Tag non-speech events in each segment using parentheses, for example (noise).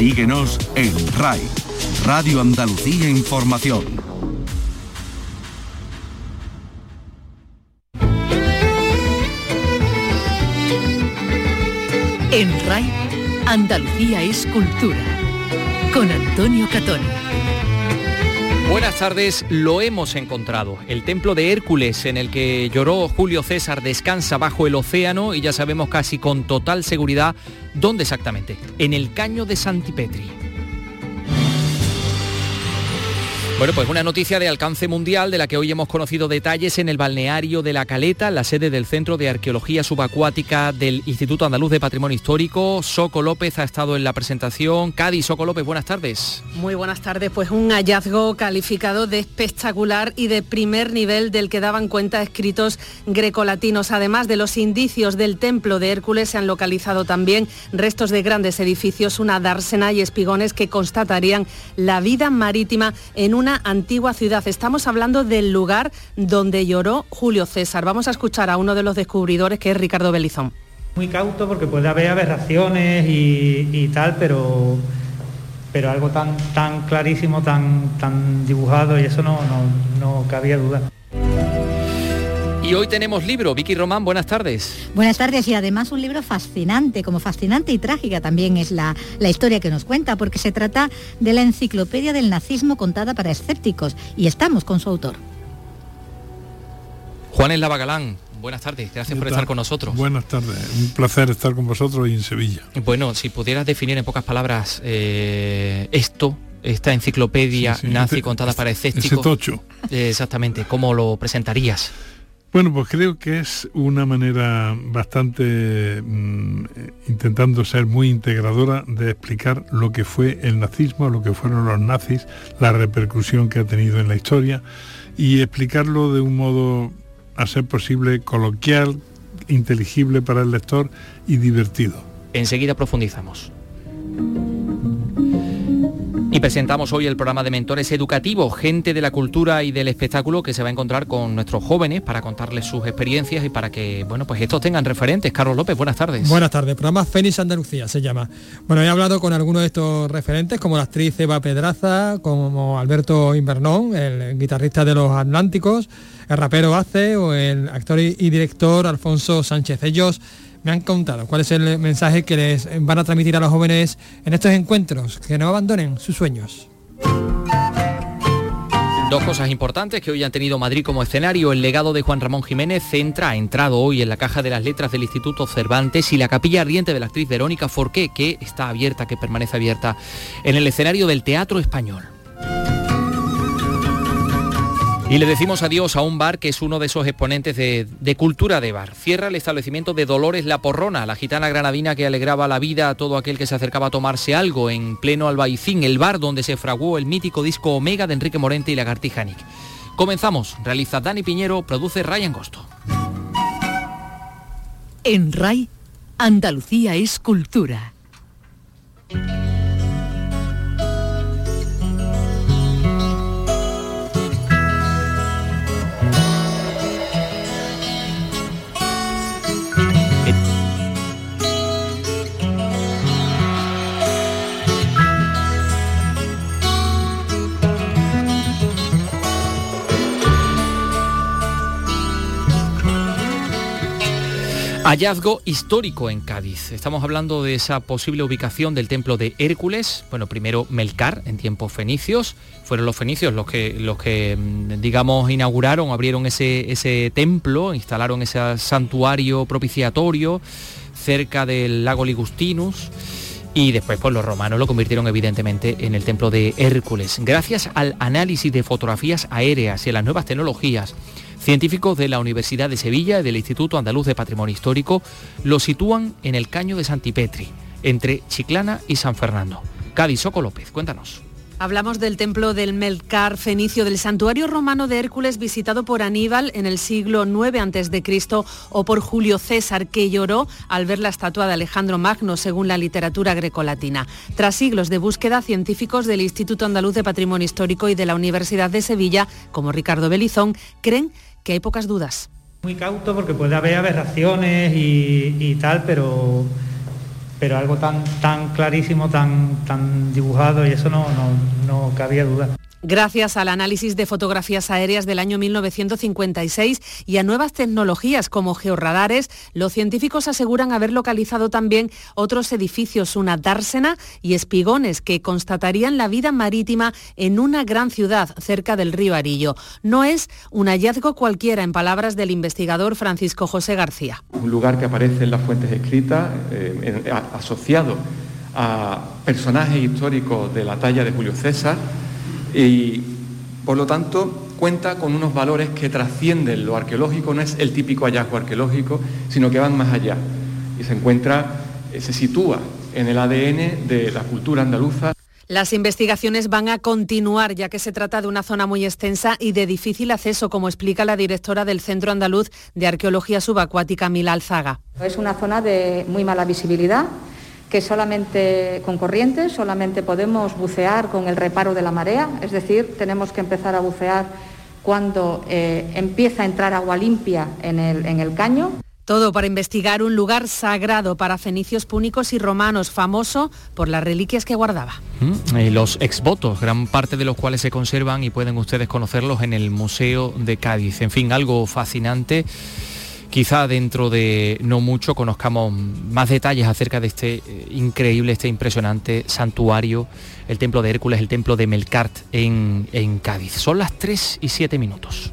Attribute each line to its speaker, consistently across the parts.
Speaker 1: Síguenos en RAI, Radio Andalucía Información.
Speaker 2: En RAI, Andalucía es cultura. Con Antonio Catoni.
Speaker 3: Buenas tardes, lo hemos encontrado. El templo de Hércules en el que lloró Julio César descansa bajo el océano y ya sabemos casi con total seguridad dónde exactamente. En el caño de Santipetri. Bueno, pues una noticia de alcance mundial de la que hoy hemos conocido detalles en el balneario de La Caleta, la sede del Centro de Arqueología Subacuática del Instituto Andaluz de Patrimonio Histórico. Soco López ha estado en la presentación. Cádiz, Soco López, buenas tardes.
Speaker 4: Muy buenas tardes. Pues un hallazgo calificado de espectacular y de primer nivel del que daban cuenta escritos grecolatinos. Además de los indicios del templo de Hércules, se han localizado también restos de grandes edificios, una dársena y espigones que constatarían la vida marítima en una antigua ciudad. Estamos hablando del lugar donde lloró Julio César. Vamos a escuchar a uno de los descubridores que es Ricardo Belizón.
Speaker 5: Muy cauto porque puede haber aberraciones y, tal, pero pero algo tan tan clarísimo, tan tan dibujado y eso no, no, no cabía duda.
Speaker 3: Y hoy tenemos libro. Vicky Román, buenas tardes.
Speaker 6: Buenas tardes y además un libro fascinante, como fascinante y trágica también es la, la historia que nos cuenta, porque se trata de la enciclopedia del nazismo contada para escépticos y estamos con su autor.
Speaker 3: Juan Eslava Galán, buenas tardes, gracias por estar con nosotros.
Speaker 7: Buenas tardes, un placer estar con vosotros y en Sevilla.
Speaker 3: Bueno, si pudieras definir en pocas palabras eh, esto, esta enciclopedia nazi este contada para escépticos.
Speaker 7: tocho.
Speaker 3: Eh, exactamente, ¿cómo lo presentarías?
Speaker 7: Bueno, pues creo que es una manera bastante mm, intentando ser muy integradora de explicar lo que fue el nazismo, lo que fueron los nazis, la repercusión que ha tenido en la historia y explicarlo de un modo a ser posible coloquial, inteligible para el lector y divertido.
Speaker 3: Enseguida profundizamos. Y presentamos hoy el programa de mentores educativos, gente de la cultura y del espectáculo que se va a encontrar con nuestros jóvenes para contarles sus experiencias y para que, bueno, pues estos tengan referentes. Carlos López, buenas tardes.
Speaker 8: Buenas tardes, programa Fénix Andalucía se llama. Bueno, he hablado con algunos de estos referentes, como la actriz Eva Pedraza, como Alberto Invernón, el guitarrista de Los Atlánticos, el rapero Ace o el actor y director Alfonso Sánchez. Ellos me han contado cuál es el mensaje que les van a transmitir a los jóvenes en estos encuentros, que no abandonen sus sueños.
Speaker 3: Dos cosas importantes que hoy han tenido Madrid como escenario. El legado de Juan Ramón Jiménez centra, ha entrado hoy en la caja de las letras del Instituto Cervantes y la capilla ardiente de la actriz Verónica Forqué, que está abierta, que permanece abierta en el escenario del Teatro Español. Y le decimos adiós a un bar que es uno de esos exponentes de, cultura de bar. Cierra el establecimiento de Dolores La Porrona, la gitana granadina que alegraba la vida a todo aquel que se acercaba a tomarse algo en pleno Albaicín, el bar donde se fraguó el mítico disco Omega de Enrique Morente y Lagartija Nick. Comenzamos. Realiza Dani Piñero, produce Ryan Gosto.
Speaker 2: En RAI, Andalucía es cultura.
Speaker 3: Hallazgo histórico en Cádiz. Estamos hablando de esa posible ubicación del templo de Hércules. Bueno, primero Melcar en tiempos fenicios. Fueron los fenicios los que, los que mm, digamos, inauguraron, abrieron ese, ese templo, instalaron ese santuario propiciatorio cerca del lago Ligustinus y después pues los romanos lo convirtieron evidentemente en el templo de Hércules. Gracias al análisis de fotografías aéreas y a las nuevas tecnologías, Científicos de la Universidad de Sevilla y del Instituto Andaluz de Patrimonio Histórico lo sitúan en el caño de Santipetri, entre Chiclana y San Fernando. Cádiz Soco López, cuéntanos.
Speaker 4: Hablamos del templo del Melcar fenicio, del santuario romano de Hércules visitado por Aníbal en el siglo IX a.C. o por Julio César, que lloró al ver la estatua de Alejandro Magno, según la literatura grecolatina. Tras siglos de búsqueda, científicos del Instituto Andaluz de Patrimonio Histórico y de la Universidad de Sevilla, como Ricardo Belizón, creen hay pocas dudas.
Speaker 5: Muy cauto porque puede haber aberraciones y, tal, pero pero algo tan, tan clarísimo, tan, tan dibujado y eso no, no, no cabía duda.
Speaker 4: Gracias al análisis de fotografías aéreas del año 1956 y a nuevas tecnologías como georradares, los científicos aseguran haber localizado también otros edificios, una dársena y espigones que constatarían la vida marítima en una gran ciudad cerca del río Arillo. No es un hallazgo cualquiera, en palabras del investigador Francisco José García.
Speaker 9: Un lugar que aparece en las fuentes escritas eh, asociado a personajes históricos de la talla de Julio César y por lo tanto cuenta con unos valores que trascienden lo arqueológico, no es el típico hallazgo arqueológico, sino que van más allá y se encuentra, eh, se sitúa en el ADN de la cultura andaluza.
Speaker 4: Las investigaciones van a continuar ya que se trata de una zona muy extensa y de difícil acceso, como explica la directora del Centro Andaluz de Arqueología Subacuática, Mila Alzaga.
Speaker 10: Es una zona de muy mala visibilidad que solamente con corrientes, solamente podemos bucear con el reparo de la marea, es decir, tenemos que empezar a bucear cuando eh, empieza a entrar agua limpia en el, en el caño.
Speaker 4: Todo para investigar un lugar sagrado para fenicios púnicos y romanos, famoso por las reliquias que guardaba.
Speaker 3: Mm, y los exvotos, gran parte de los cuales se conservan y pueden ustedes conocerlos en el Museo de Cádiz. En fin, algo fascinante quizá dentro de no mucho conozcamos más detalles acerca de este eh, increíble, este impresionante santuario, el templo de Hércules, el templo de Melkart en, en Cádiz. Son las 3 y 7 minutos.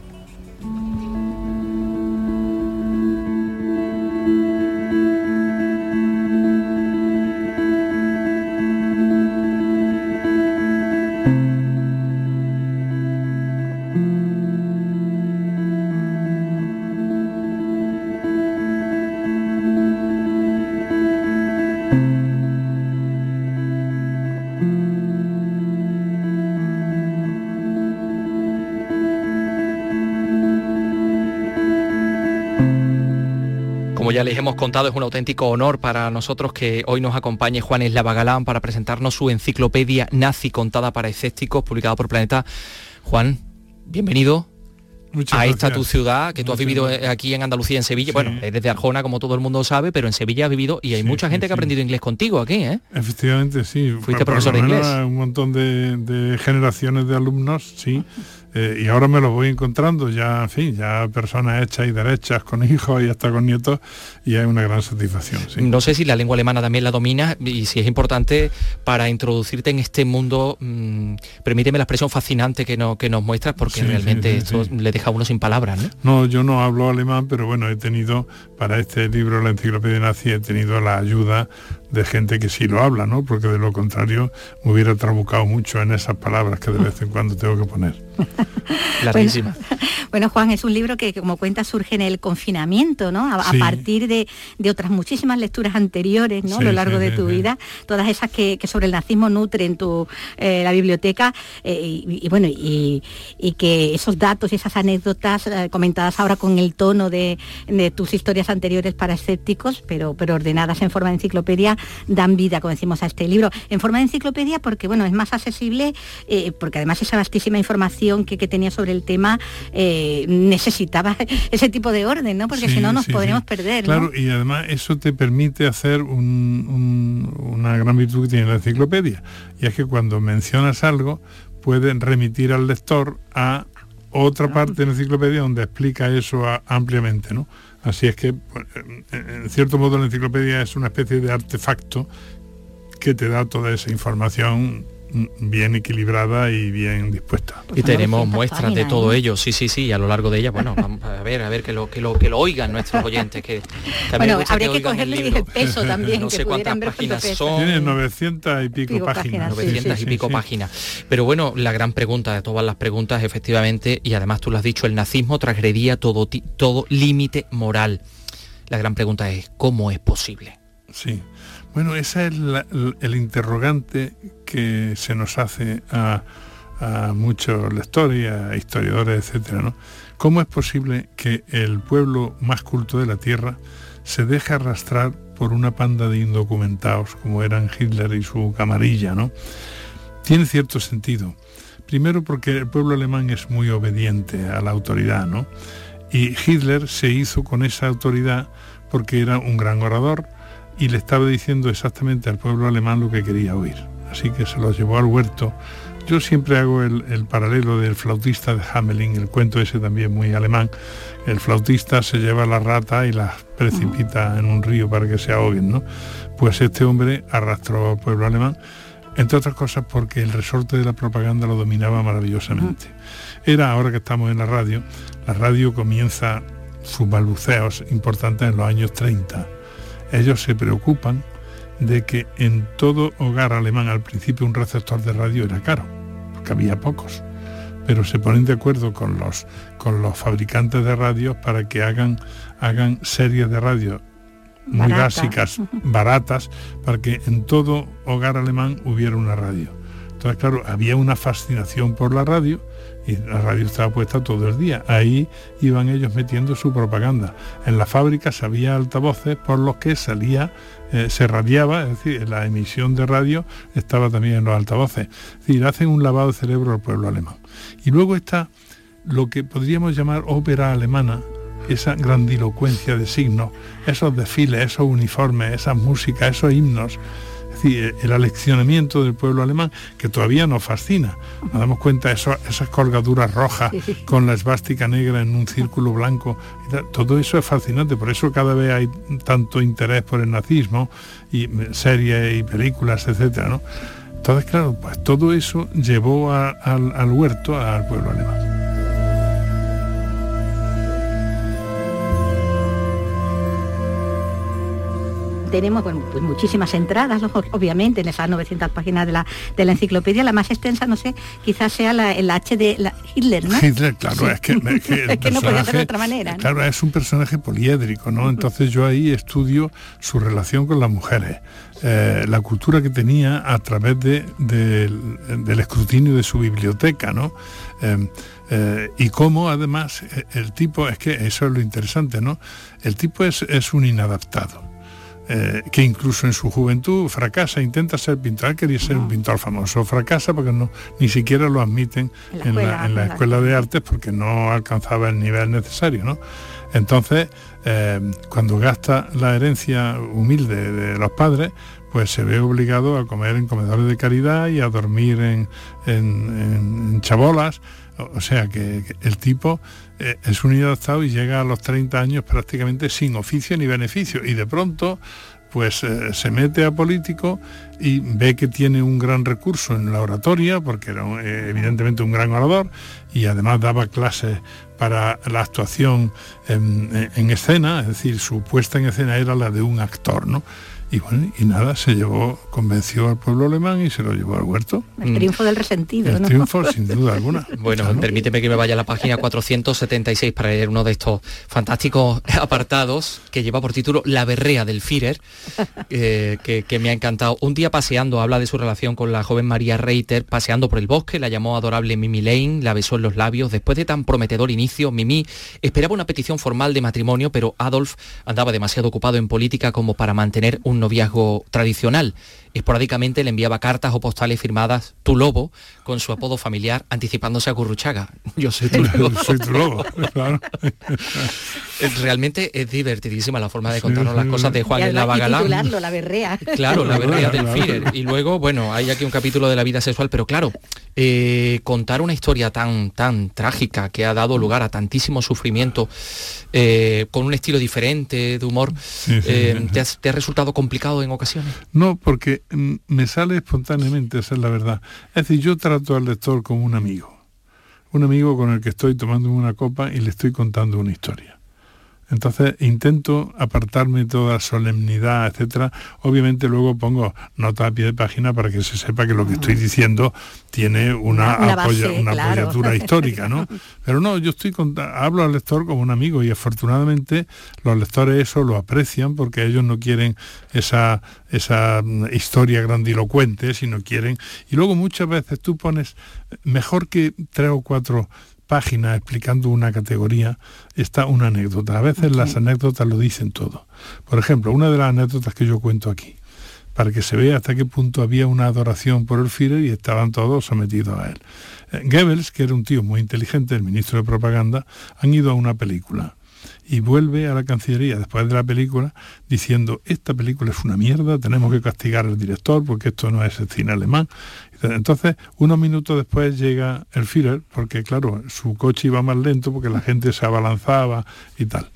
Speaker 3: Contado, es un auténtico honor para nosotros que hoy nos acompañe Juan Eslava Galán para presentarnos su enciclopedia nazi contada para escépticos, publicada por Planeta. Juan, bienvenido. a esta tu ciudad, que tú has vivido aquí en Andalucía, en Sevilla. Bueno, eres de Arjona, como todo el mundo sabe, pero en Sevilla has vivido y hay mucha gente que ha aprendido inglés contigo aquí, ¿eh?
Speaker 7: Efectivamente, sí.
Speaker 3: Fuiste profesor de inglés.
Speaker 7: Un montón de, de generaciones de alumnos, sí. (laughs) Eh, y ahora me los voy encontrando ya, en fin, ya personas hechas y derechas con hijos y hasta con nietos y hay una gran satisfacción.
Speaker 3: No sé si la lengua alemana también la domina y si es importante para introducirte en este mundo, mm, permíteme la expresión fascinante que, no, que nos muestras porque realmente esto le deja a uno sin palabras. ¿no?
Speaker 7: no, yo no hablo alemán, pero bueno, he tenido para este libro, la enciclopedia nazi, he tenido la ayuda de gente que sí lo habla, ¿no? Porque de lo contrario me hubiera trabucado mucho en esas palabras que de vez en cuando tengo que poner. (laughs)
Speaker 3: Clarísima. (laughs)
Speaker 6: Bueno, Juan, es un libro que, como cuenta, surge en el confinamiento, ¿no? A, partir de, otras muchísimas lecturas anteriores, ¿no? a lo largo de tu vida, todas esas que, sobre el nazismo nutren tu, eh, la biblioteca, eh, y, bueno, y, que esos datos y esas anécdotas eh, comentadas ahora con el tono de, tus historias anteriores para escépticos, pero, pero ordenadas en forma de enciclopedia, dan vida, como decimos, a este libro. En forma de enciclopedia porque, bueno, es más accesible, porque además esa vastísima información que, tenía sobre el tema eh, necesitaba (laughs) ese tipo de orden, ¿no? Porque si no nos podríamos perder.
Speaker 7: Claro, y además eso te permite hacer una gran virtud que tiene la enciclopedia, y es que cuando mencionas algo, pueden remitir al lector a otra parte de la enciclopedia donde explica eso ampliamente, ¿no? Así es que, pues, en cierto modo, la enciclopedia es una especie de artefacto que te da toda esa información bien equilibrada y bien dispuesta.
Speaker 3: y tenemos muestras de todo ello, sí, sí, sí, a lo largo de ella, bueno, (laughs) vamos a ver, a ver que lo que lo que lo oigan nuestros oyentes, que
Speaker 6: bueno, habría que, cogerle el, peso también, (laughs)
Speaker 3: no sé cuántas páginas son.
Speaker 7: Tiene 900 y pico, páginas.
Speaker 3: 900 y pico páginas. Pero bueno, la gran pregunta de todas las preguntas, efectivamente, y además tú lo has dicho, el nazismo transgredía todo, todo límite moral. La gran pregunta es, ¿cómo es posible?
Speaker 7: Sí. Bueno, ese es el interrogante que se nos hace a, muchos lectores a historiadores, etcétera, ¿no? ¿Cómo es posible que el pueblo más culto de la tierra se deje arrastrar por una panda de indocumentados como eran Hitler y su camarilla, ¿no? Tiene cierto sentido. Primero porque el pueblo alemán es muy obediente a la autoridad, ¿no? Y Hitler se hizo con esa autoridad porque era un gran orador, y le estaba diciendo exactamente al pueblo alemán lo que quería oír. Así que se lo llevó al huerto. Yo siempre hago el, paralelo del flautista de Hamelin, el cuento ese también muy alemán. El flautista se lleva la rata y la precipita en un río para que se ahoguen, ¿no? Pues este hombre arrastró al pueblo alemán, entre otras cosas porque el resorte de la propaganda lo dominaba maravillosamente. Era, ahora que estamos en la radio, la radio comienza sus balbuceos importantes en los años 30. Ellos se preocupan de que en todo hogar alemán al principio un receptor de radio era caro, porque había pocos, pero se ponen de acuerdo con los, con los fabricantes de radios para que hagan, hagan series de radio muy básicas, (laughs) baratas, para que en todo hogar alemán hubiera una radio. Entonces, claro, había una fascinación por la radio y la radio estaba puesta todo el día. Ahí iban ellos metiendo su propaganda. En la fábrica había altavoces por los que salía, eh, se radiaba, es decir, la emisión de radio estaba también en los altavoces. Es decir, hacen un lavado de cerebro al pueblo alemán. Y luego está lo que podríamos llamar ópera alemana, esa grandilocuencia de signos, esos desfiles, esos uniformes, esas músicas, esos himnos el aleccionamiento del pueblo alemán, que todavía nos fascina. Nos damos cuenta de esas colgaduras rojas con la esvástica negra en un círculo blanco. Todo eso es fascinante, por eso cada vez hay tanto interés por el nazismo y series y películas, etcétera, ¿no? Entonces, claro, pues todo eso llevó al huerto al pueblo alemán.
Speaker 6: Tenemos pues muchísimas entradas, obviamente, en esas 900 páginas de la, de la enciclopedia. La más extensa, no sé, quizás sea la, el H de Hitler, ¿no?
Speaker 7: Hitler, claro, es que, (laughs)
Speaker 6: es que no puede ser de otra manera.
Speaker 7: Claro, es un personaje poliédrico, ¿no? Entonces yo ahí estudio su relación con las mujeres. Eh, la cultura que tenía a través de, del escrutinio de su biblioteca, ¿no? Eh, eh, y cómo además el tipo, es que eso es lo interesante, ¿no? El tipo es, es un inadaptado. Eh, que incluso en su juventud fracasa, intenta ser pintor, quería ser un pintor famoso, fracasa porque no, ni siquiera lo admiten en la, escuela, de artes porque no alcanzaba el nivel necesario. ¿no? Entonces, eh, cuando gasta la herencia humilde de los padres, pues se ve obligado a comer en comedores de caridad y a dormir en, en chabolas. O sea que el tipo eh, es un inadaptado y llega a los 30 años prácticamente sin oficio ni beneficio y de pronto pues eh, se mete a político y ve que tiene un gran recurso en la oratoria, porque era eh, evidentemente un gran orador, y además daba clases para la actuación en, en, escena, es decir, su puesta en escena era la de un actor, ¿no? Y bueno, y nada, se llevó, convenció al pueblo alemán y se lo llevó al huerto.
Speaker 6: El triunfo del resentido.
Speaker 7: El triunfo, sin duda alguna. (laughs)
Speaker 3: Bueno, permíteme que me vaya a la página 476 para leer uno de estos fantásticos (laughs) apartados que lleva por título La berrea del Führer, eh, que, me ha encantado. Un día paseando, habla de su relación con la joven María Reiter, paseando por el bosque, la llamó adorable Mimi Lane, la besó en los labios. Después de tan prometedor inicio, Mimi esperaba una petición formal de matrimonio, pero Adolf andaba demasiado ocupado en política como para mantener un noviazgo tradicional. Esporádicamente le enviaba cartas o postales firmadas Tu Lobo con su apodo familiar anticipándose a Curruchaga. (laughs) Yo soy tu (laughs) lobo.
Speaker 7: soy tu lobo, (laughs)
Speaker 3: Realmente es divertidísima la forma de contarnos las cosas de Juan en la Galán.
Speaker 6: la berrea.
Speaker 3: Claro, la berrea del Führer. Y luego, bueno, hay aquí un capítulo de la vida sexual, pero claro, eh, contar una historia tan, tan trágica que ha dado lugar a tantísimo sufrimiento, eh, con un estilo diferente de humor, eh, ¿te, ¿te ha resultado complicado en ocasiones?
Speaker 7: No, porque me sale espontáneamente, esa es la verdad. Es decir, yo trato al lector como un amigo, un amigo con el que estoy tomando una copa y le estoy contando una historia. Entonces intento apartarme toda solemnidad, etcétera. Obviamente luego pongo nota a pie de página para que se sepa que lo que estoy diciendo tiene una, una, apoyatura (laughs) histórica, ¿no? Pero no, yo estoy hablo al lector como un amigo y afortunadamente los lectores eso lo aprecian porque ellos no quieren esa, esa mm, historia grandilocuente, sino quieren. Y luego muchas veces tú pones mejor que tres o cuatro página explicando una categoría está una anécdota. A veces las anécdotas lo dicen todo. Por ejemplo, una de las anécdotas que yo cuento aquí, para que se vea hasta qué punto había una adoración por el Führer y estaban todos sometidos a él. Eh, Goebbels, que era un tío muy inteligente, el ministro de propaganda, han ido a una película y vuelve a la Cancillería después de la película diciendo, esta película es una mierda, tenemos que castigar al director porque esto no es el cine alemán. Entonces, unos minutos después llega el Führer, porque claro, su coche iba más lento porque la gente se abalanzaba y tal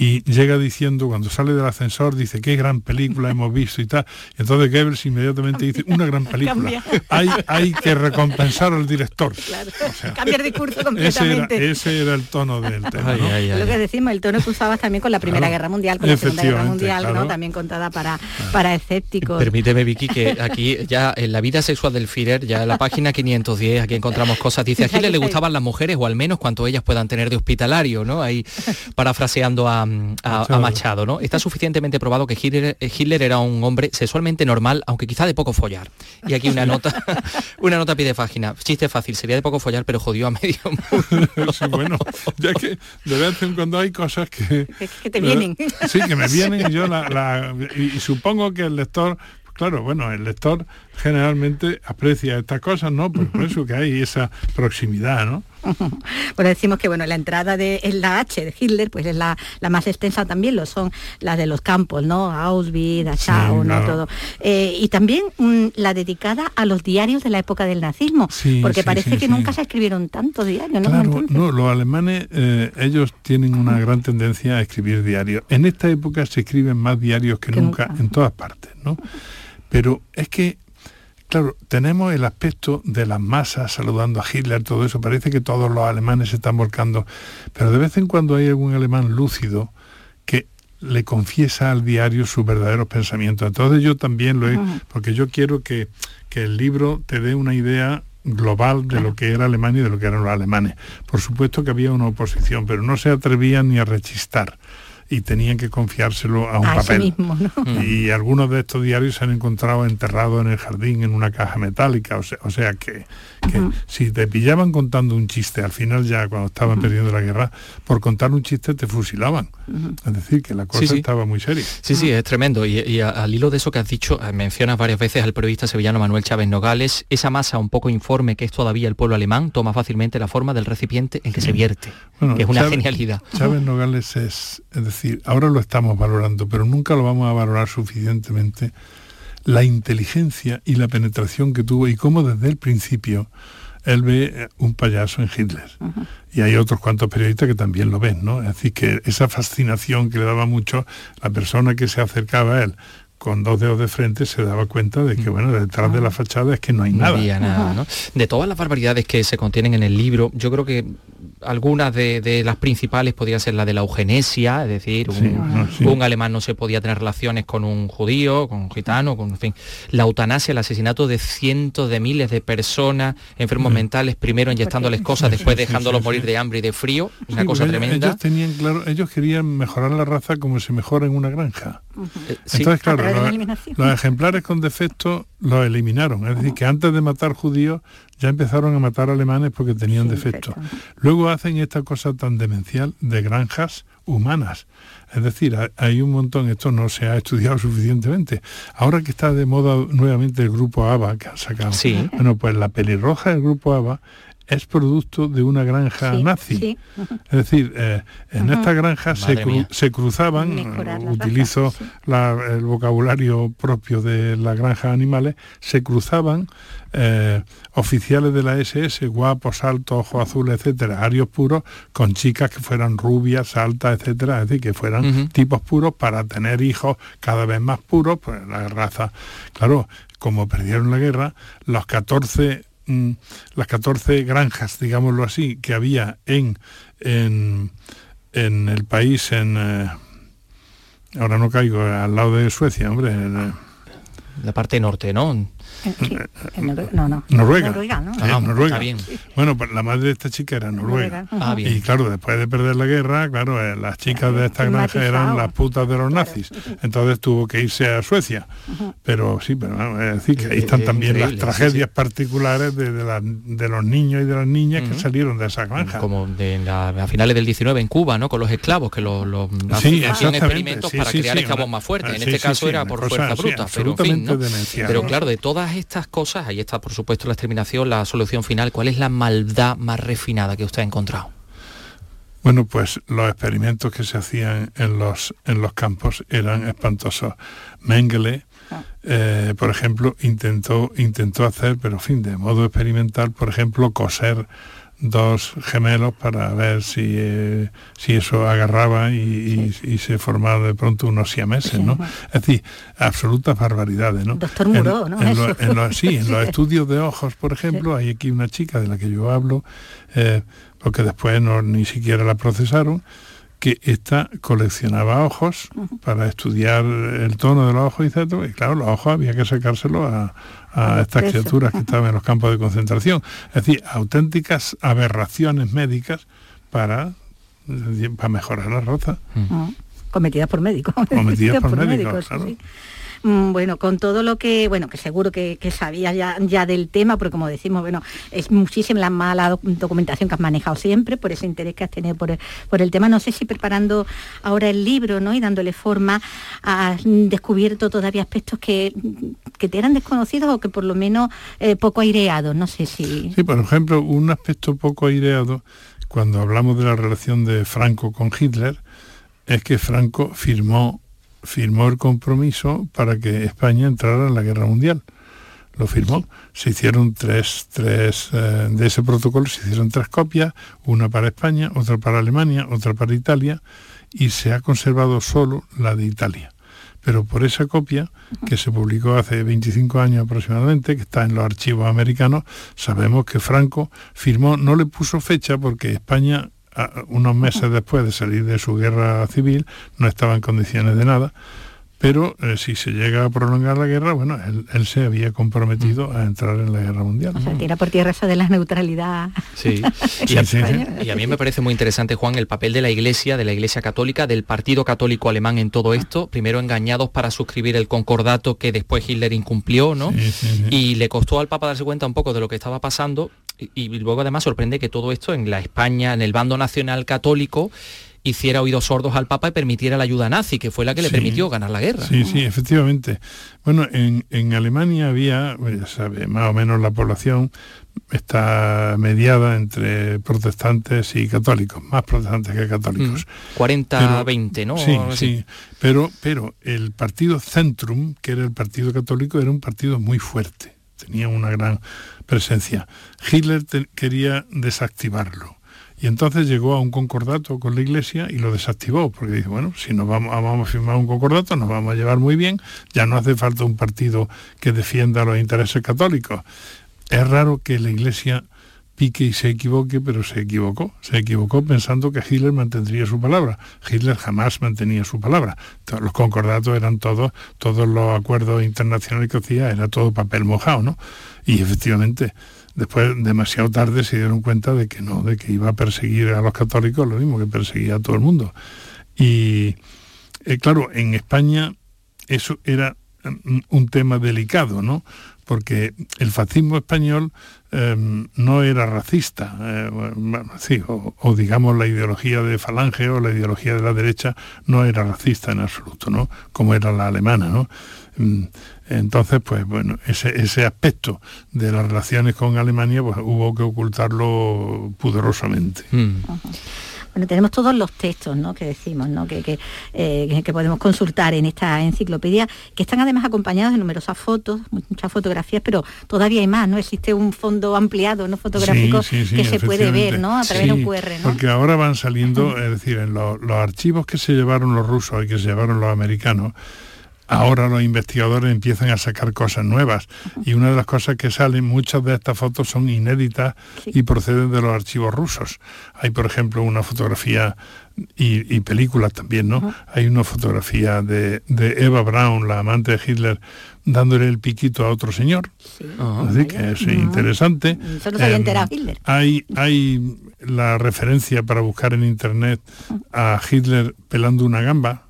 Speaker 7: y llega diciendo, cuando sale del ascensor, dice, qué gran película hemos visto y tal. Y entonces Goebbels inmediatamente dice, una gran película. Hay, hay que recompensar al director.
Speaker 6: Claro. Cambiar de curso completamente.
Speaker 7: Ese era, el tono del tema.
Speaker 6: Lo que decimos, el tono que usabas también con la Primera Guerra Mundial, con la Segunda Guerra Mundial, ¿no? también contada para, para escépticos.
Speaker 3: Permíteme, Vicky, que aquí ya en la vida sexual del Führer, ya en la página 510, aquí encontramos cosas, dice, a Hitler le gustaban las mujeres, o al menos cuanto ellas puedan tener de hospitalario, ¿no? Ahí parafraseando a a, Machado. ¿no? Está suficientemente probado que Hitler, Hitler, era un hombre sexualmente normal, aunque quizá de poco follar. Y aquí una nota, (laughs) una nota pide página. Chiste fácil, sería de poco follar, pero jodió a medio
Speaker 7: mundo. (laughs) bueno, ya que de vez en cuando hay cosas que... (laughs)
Speaker 6: que te vienen.
Speaker 7: Sí, que me vienen y yo la, y, supongo que el lector claro, bueno, el lector generalmente aprecia estas cosas, ¿no? Por, eso que hay esa proximidad, ¿no? (laughs)
Speaker 6: Bueno, decimos que bueno, la entrada de la H de Hitler, pues es la, más extensa también, lo son las de los campos, ¿no? Auschwitz, Dachau, ¿no? Todo. Eh, y también mm, la dedicada a los diarios de la época del nazismo, porque parece que nunca se escribieron tantos diarios, ¿no?
Speaker 7: no, los alemanes, eh, ellos tienen una gran tendencia a escribir diarios. En esta época se escriben más diarios que, nunca, en todas partes, ¿no? Pero es que, claro, tenemos el aspecto de las masas saludando a Hitler, todo eso, parece que todos los alemanes se están volcando, pero de vez en cuando hay algún alemán lúcido que le confiesa al diario sus verdaderos pensamientos. Entonces yo también lo he, porque yo quiero que, que el libro te dé una idea global de lo que era Alemania y de lo que eran los alemanes. Por supuesto que había una oposición, pero no se atrevían ni a rechistar y tenían que confiárselo a un papel. Y algunos de estos diarios se han encontrado enterrados en el jardín en una caja metálica, o sea, o sea que que si te pillaban contando un chiste, al final ya cuando estaban perdiendo la guerra, por contar un chiste te fusilaban. Es decir, que la cosa estaba muy seria.
Speaker 3: Sí, sí, es tremendo. Y, al hilo de eso que has dicho, eh, mencionas varias veces al periodista sevillano Manuel Chávez Nogales, esa masa un poco informe que es todavía el pueblo alemán toma fácilmente la forma del recipiente en que se vierte, que es una genialidad.
Speaker 7: Chávez Nogales es, es decir, ahora lo estamos valorando, pero nunca lo vamos a valorar suficientemente la inteligencia y la penetración que tuvo y cómo desde el principio él ve eh, un payaso en Hitler. Y hay otros cuantos periodistas que también lo ven, ¿no? Es decir, que esa fascinación que le daba mucho la persona que se acercaba a él con dos dedos de frente se daba cuenta de que, mm. bueno, detrás de la fachada es que no hay nada.
Speaker 3: nada De todas las barbaridades que se contienen en el libro, yo creo que algunas de, las principales podría ser la de la eugenesia, es decir, un, alemán no se podía tener relaciones con un judío, con un gitano, con fin. La eutanasia, el asesinato de cientos de miles de personas enfermos mentales, primero inyectándoles cosas, después dejándolos morir de hambre y de frío, una cosa tremenda.
Speaker 7: Ellos tenían claro, ellos querían mejorar la raza como se mejora en una granja. Eh, Entonces, claro, los, ejemplares con defecto los eliminaron. Es decir, que antes de matar judíos ya empezaron a matar alemanes porque tenían defectos. Luego hacen esta cosa tan demencial de granjas humanas. Es decir, hay un montón, esto no se ha estudiado suficientemente. Ahora que está de moda nuevamente el grupo ABA que han sacado, bueno, pues la pelirroja del grupo ABA es producto de una granja nazi. Es decir, eh, en esta granja se, cruzaban, utilizo el vocabulario propio de la granja animales, se cruzaban eh, oficiales de la SS, guapos, altos, ojos azules, etcétera, arios puros, con chicas que fueran rubias, altas, etcétera, es decir, que fueran tipos puros para tener hijos cada vez más puros, pues la raza. Claro, como perdieron la guerra, los 14 Mm, las 14 granjas, digámoslo así, que había en, en, el país, en... Eh, ahora no caigo, al lado de Suecia, hombre. En,
Speaker 3: la parte norte, ¿no?
Speaker 6: No, no.
Speaker 7: Noruega. Noruega, ¿no? Ah, Noruega. bien. Bueno, pues la madre de esta chica era noruega. Ah, y claro, después de perder la guerra, claro, eh, las chicas de esta granja eran las putas de los nazis. Entonces tuvo que irse a Suecia. Pero sí, pero es decir, que ahí están también las tragedias particulares de, de, los niños y de las niñas que salieron de esa granja.
Speaker 3: Como de a finales del 19 en Cuba, ¿no? Con los esclavos, que los, los sí, hacían experimentos para crear esclavos más fuertes. En este caso era por fuerza bruta. Pero, en pero claro, de todas estas cosas, ahí está por supuesto la exterminación, la solución final, ¿cuál es la maldad más refinada que usted ha encontrado?
Speaker 7: Bueno, pues los experimentos que se hacían en los, en los campos eran espantosos. Mengele, ah. eh, por ejemplo, intentó, intentó hacer, pero en fin, de modo experimental, por ejemplo, coser dos gemelos para ver si, eh, si eso agarraba y, se formaba de pronto unos siameses, ¿no? Es decir, absolutas barbaridades, ¿no?
Speaker 6: Doctor Muró, ¿no?
Speaker 7: En, sí, en (laughs) los estudios de ojos, por ejemplo, hay aquí una chica de la que yo hablo, eh, porque después no, ni siquiera la procesaron, que esta coleccionaba ojos para estudiar el tono de los ojos y todo, y claro, los ojos había que sacárselo a, estas criaturas que estaban en los campos de concentración. Es decir, auténticas aberraciones médicas para, para mejorar la raza.
Speaker 6: Cometidas por médicos.
Speaker 7: Cometidas (laughs) por, médicos, claro.
Speaker 6: Bueno, con todo lo que, bueno, que seguro que, sabía ya, del tema, porque como decimos, bueno, es muchísima la mala documentación que has manejado siempre, por ese interés que has tenido por, el tema. No sé si preparando ahora el libro, ¿no? Y dándole forma, has descubierto todavía aspectos que, te eran desconocidos o que por lo menos eh, poco aireados, no sé si...
Speaker 7: Sí, por ejemplo, un aspecto poco aireado, cuando hablamos de la relación de Franco con Hitler, es que Franco firmó firmó el compromiso para que España entrara en la guerra mundial. Lo firmó. Se hicieron tres, tres eh, de ese protocolo, se hicieron tres copias, una para España, otra para Alemania, otra para Italia, y se ha conservado solo la de Italia. Pero por esa copia, que se publicó hace 25 años aproximadamente, que está en los archivos americanos, sabemos que Franco firmó, no le puso fecha porque España unos meses después de salir de su guerra civil, no estaba en condiciones de nada, pero eh, si se llega a prolongar la guerra, bueno, él, se había comprometido a entrar en la guerra mundial.
Speaker 6: O sea, tira por tierra eso de la neutralidad.
Speaker 3: Sí, (laughs) y, a, y a mí me parece muy interesante, Juan, el papel de la Iglesia, de la Iglesia Católica, del Partido Católico Alemán en todo esto, primero engañados para suscribir el concordato que después Hitler incumplió, ¿no? y le costó al Papa darse cuenta un poco de lo que estaba pasando. Y, luego además sorprende que todo esto en la España, en el bando nacional católico, hiciera oídos sordos al Papa y permitiera la ayuda nazi, que fue la que le permitió ganar la guerra.
Speaker 7: Sí, sí, efectivamente. Bueno, en, Alemania había, ya sabe, más o menos la población está mediada entre protestantes y católicos, más protestantes que católicos.
Speaker 3: 40-20, mm. ¿no?
Speaker 7: Sí, sí. Pero, pero el partido Centrum, que era el partido católico, era un partido muy fuerte, tenía una gran presencia. Hitler quería desactivarlo. Y entonces llegó a un concordato con la Iglesia y lo desactivó, porque dice, bueno, si nos vamos, vamos a firmar un concordato, nos vamos a llevar muy bien, ya no hace falta un partido que defienda los intereses católicos. Es raro que la Iglesia pique y se equivoque, pero se equivocó. Se equivocó pensando que Hitler mantendría su palabra. Hitler jamás mantenía su palabra. Los concordatos eran todos, todos los acuerdos internacionales que hacía, era todo papel mojado, ¿no? Y efectivamente, después, demasiado tarde, se dieron cuenta de que no, de que iba a perseguir a los católicos lo mismo que perseguía a todo el mundo. Y eh, claro, en España eso era un tema delicado, ¿no? Porque el fascismo español em, no era racista, eh, o, digamos la ideología de Falange o la ideología de la derecha no era racista en absoluto, ¿no? Como era la alemana, ¿no? Entonces, pues bueno, ese, aspecto de las relaciones con Alemania pues, hubo que ocultarlo pudorosamente. Mm.
Speaker 6: Bueno, tenemos todos los textos ¿no? que decimos, ¿no? que, eh, que, podemos consultar en esta enciclopedia, que están además acompañados de numerosas fotos, muchas fotografías, pero todavía hay más, ¿no? Existe un fondo ampliado, ¿no? Fotográfico que se puede ver, ¿no? A través de un QR, ¿no?
Speaker 7: Porque ahora van saliendo, es decir, en los archivos que se llevaron los rusos y que se llevaron los americanos, ahora los investigadores empiezan a sacar cosas nuevas y una de las cosas que salen, muchas de estas fotos son inéditas y proceden de los archivos rusos. Hay, por ejemplo, una fotografía y, películas también, ¿no? Hay una fotografía de, Eva Braun, la amante de Hitler, dándole el piquito a otro señor. Así que es interesante.
Speaker 6: Em, Hitler.
Speaker 7: Hay, hay la referencia para buscar en internet a Hitler pelando una gamba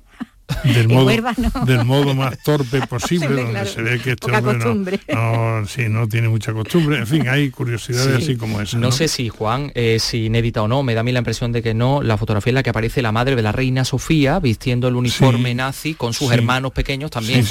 Speaker 7: (laughs) del modo, (laughs) del modo más torpe posible, donde se ve que este hombre (laughs) no, sí, no tiene mucha costumbre. En fin, hay curiosidades así como esa.
Speaker 3: No, sé si, Juan, es inédita o no, me da a mí la impresión de que no, la fotografía en la que aparece la madre de la reina Sofía vistiendo el uniforme nazi con sus hermanos pequeños también.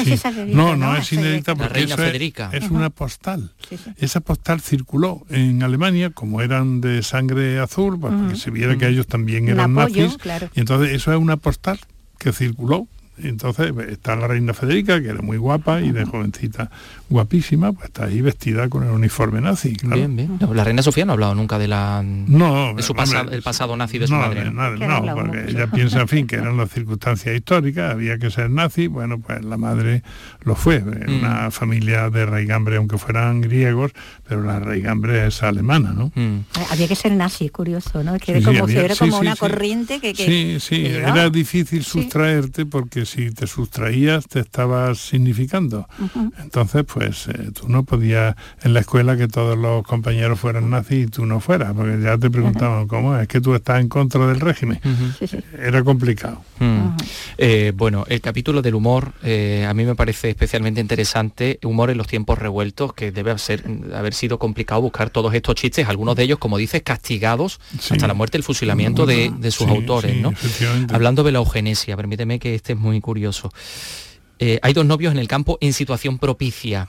Speaker 7: no, no, es inédita porque la reina Federica. Es, una postal. Esa postal circuló en Alemania, como eran de sangre azul, para pues, que se viera que ellos también eran nazis. Y entonces eso es una postal que circuló entonces está la reina Federica, que era muy guapa y de jovencita guapísima, pues está ahí vestida con el uniforme nazi.
Speaker 3: Bien, bien. la reina Sofía no ha hablado nunca de la no, de su pasado, el pasado nazi de su madre.
Speaker 7: no, porque ella piensa, en fin, que eran las circunstancias históricas, había que ser nazi, bueno, pues la madre lo fue, mm. una familia de raigambre, aunque fueran griegos, pero la raigambre es alemana, ¿no? Mm.
Speaker 6: Había que ser nazi, curioso, ¿no? Que era como, era como una corriente que,
Speaker 7: Sí, sí, era difícil sustraerte porque si te sustraías te estabas significando. Entonces, pues eh, tú no podías en la escuela que todos los compañeros fueran nazis y tú no fueras, porque ya te preguntaban, ¿cómo es que tú estás en contra del régimen? Era complicado.
Speaker 3: Mm. Eh, bueno, el capítulo del humor eh, a mí me parece especialmente interesante, humor en los tiempos revueltos, que debe ser, haber sido complicado buscar todos estos chistes, algunos de ellos, como dices, castigados hasta la muerte, el fusilamiento de, sus autores, ¿no? Hablando de la eugenesia, permíteme que este es muy curioso. Eh, hay dos novios en el campo en situación propicia.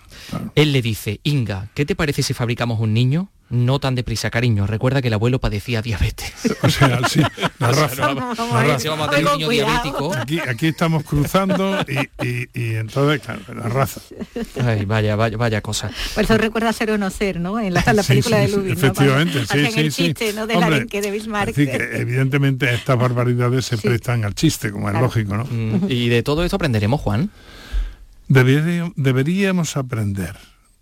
Speaker 3: Él le dice, Inga, ¿qué te parece si fabricamos un niño? No tan deprisa, cariño. Recuerda que el abuelo padecía diabetes. (laughs)
Speaker 7: O sea, sí, la raza. Aquí, estamos cruzando y, entonces, claro, la raza.
Speaker 3: Ay, vaya, vaya, vaya cosa.
Speaker 6: Por eso recuerda ser o no ser, ¿no? En la, película de Lubin.
Speaker 7: Efectivamente, sí, sí,
Speaker 6: el chiste, ¿no? De Hombre, de Bismarck.
Speaker 7: que, evidentemente estas barbaridades se prestan al chiste, como es lógico, ¿no?
Speaker 3: Mm, y de todo esto aprenderemos, Juan.
Speaker 7: deberíamos aprender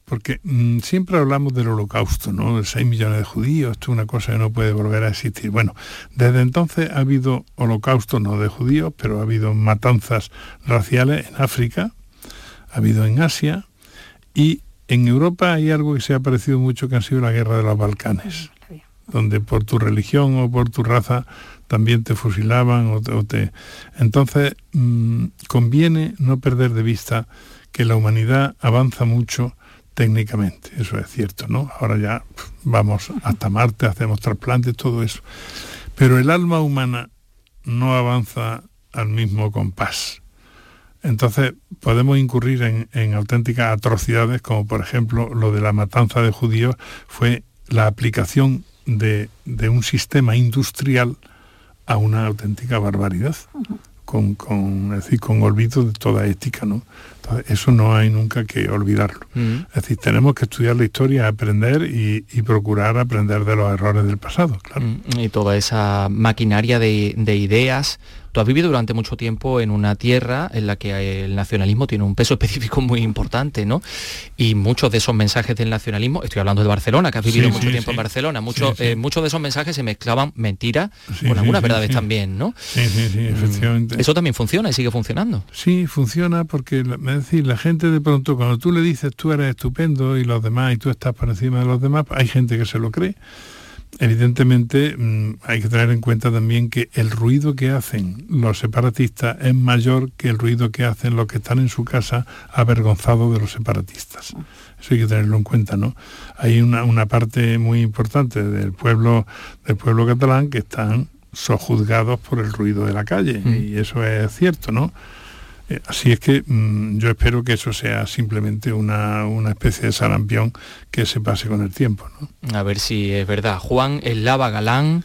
Speaker 7: porque mm, siempre hablamos del holocausto, ¿no? De 6 millones de judíos, esto es una cosa que no puede volver a existir. Bueno, desde entonces ha habido holocausto, no de judíos, pero ha habido matanzas raciales en África, ha habido en Asia, y en Europa hay algo que se ha parecido mucho que ha sido la guerra de los Balcanes, donde por tu religión o por tu raza también te fusilaban o te... Entonces, mm, conviene no perder de vista que la humanidad avanza mucho técnicamente, eso es cierto, ¿no? Ahora ya vamos hasta Marte, hacemos trasplantes, todo eso. Pero el alma humana no avanza al mismo compás. Entonces podemos incurrir en, auténticas atrocidades, como por ejemplo lo de la matanza de judíos, fue la aplicación de, un sistema industrial a una auténtica barbaridad, con, con, decir, con olvido de toda ética, ¿no? eso no hay nunca que olvidarlo. Mm. Es decir, tenemos que estudiar la historia, aprender y, procurar aprender de los errores del pasado, claro.
Speaker 3: Mm, y toda esa maquinaria de, de ideas Tú has vivido durante mucho tiempo en una tierra en la que el nacionalismo tiene un peso (laughs) específico muy importante, ¿no? Y muchos de esos mensajes del nacionalismo, estoy hablando de Barcelona, que has vivido mucho tiempo en Barcelona, muchos, eh, muchos de esos mensajes se mezclaban mentiras con algunas verdades también, ¿no?
Speaker 7: Sí, sí, sí, mm, efectivamente.
Speaker 3: Eso también funciona y sigue funcionando.
Speaker 7: Sí, funciona porque, es decir, la gente de pronto, cuando tú le dices tú eres estupendo y los demás, y tú estás por encima de los demás, hay gente que se lo cree evidentemente mm, hay que tener en cuenta también que el ruido que hacen los separatistas es mayor que el ruido que hacen los que están en su casa avergonzados de los separatistas. Eso hay que tenerlo en cuenta, ¿no? Hay una, parte muy importante del pueblo, del pueblo catalán que están sojuzgados por el ruido de la calle, mm. y eso es cierto, ¿no? Eh, así es que mm, yo espero que eso sea simplemente una, especie de sarampión que se pase con el tiempo.
Speaker 3: A ver si es verdad. Juan el lava galán.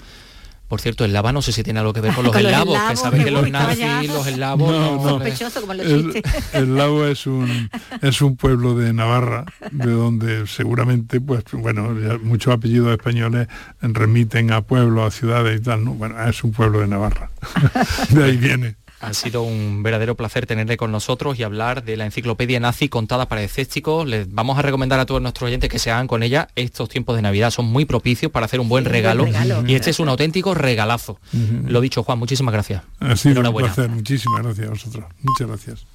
Speaker 3: Por cierto, el lava no sé si tiene algo que ver con (laughs) los eslavos, que saben que los nazis, los eslavos... No,
Speaker 6: Sospechoso como los
Speaker 7: el, (laughs) el lavo es un, es un pueblo de Navarra, de donde seguramente, pues, bueno, muchos apellidos españoles remiten a pueblos, a ciudades y tal, ¿no? Bueno, es un pueblo de Navarra. (laughs) de ahí viene.
Speaker 3: Ha sido un verdadero placer tenerle con nosotros y hablar de la enciclopedia nazi contada para chicos. Les vamos a recomendar a todos nuestros oyentes que se hagan con ella. Estos tiempos de Navidad son muy propicios para hacer un buen regalo, y este es un auténtico regalazo. Lo dicho, Juan, muchísimas gracias.
Speaker 7: Ha sido un placer, muchísimas gracias a vosotros. Muchas gracias.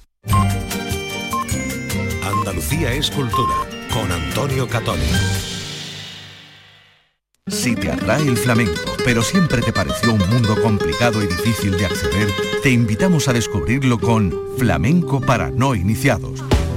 Speaker 1: Andalucía es cultura con Antonio Catoni. Si te atrae el flamenco, pero siempre te pareció un mundo complicado y difícil de acceder, te invitamos a descubrirlo con Flamenco para no iniciados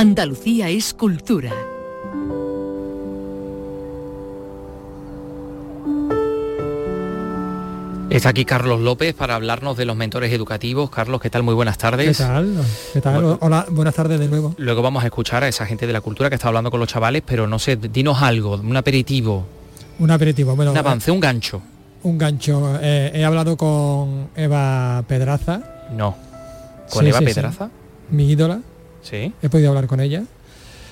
Speaker 2: Andalucía es cultura.
Speaker 3: Está aquí Carlos López para hablarnos de los mentores educativos. Carlos, ¿qué tal? Muy buenas tardes.
Speaker 8: ¿Qué tal? ¿Qué tal? Hola, buenas tardes de nuevo.
Speaker 3: Luego vamos a escuchar a esa gente de la cultura que está hablando con los chavales, pero no sé, dinos algo, un aperitivo.
Speaker 8: Un aperitivo, bueno.
Speaker 3: Un avance, un gancho.
Speaker 8: Un gancho. Eh, he hablado con Eva Pedraza.
Speaker 3: No. ¿Con Eva Pedraza?
Speaker 8: Mi ídola.
Speaker 3: Sí.
Speaker 8: He podido hablar con ella.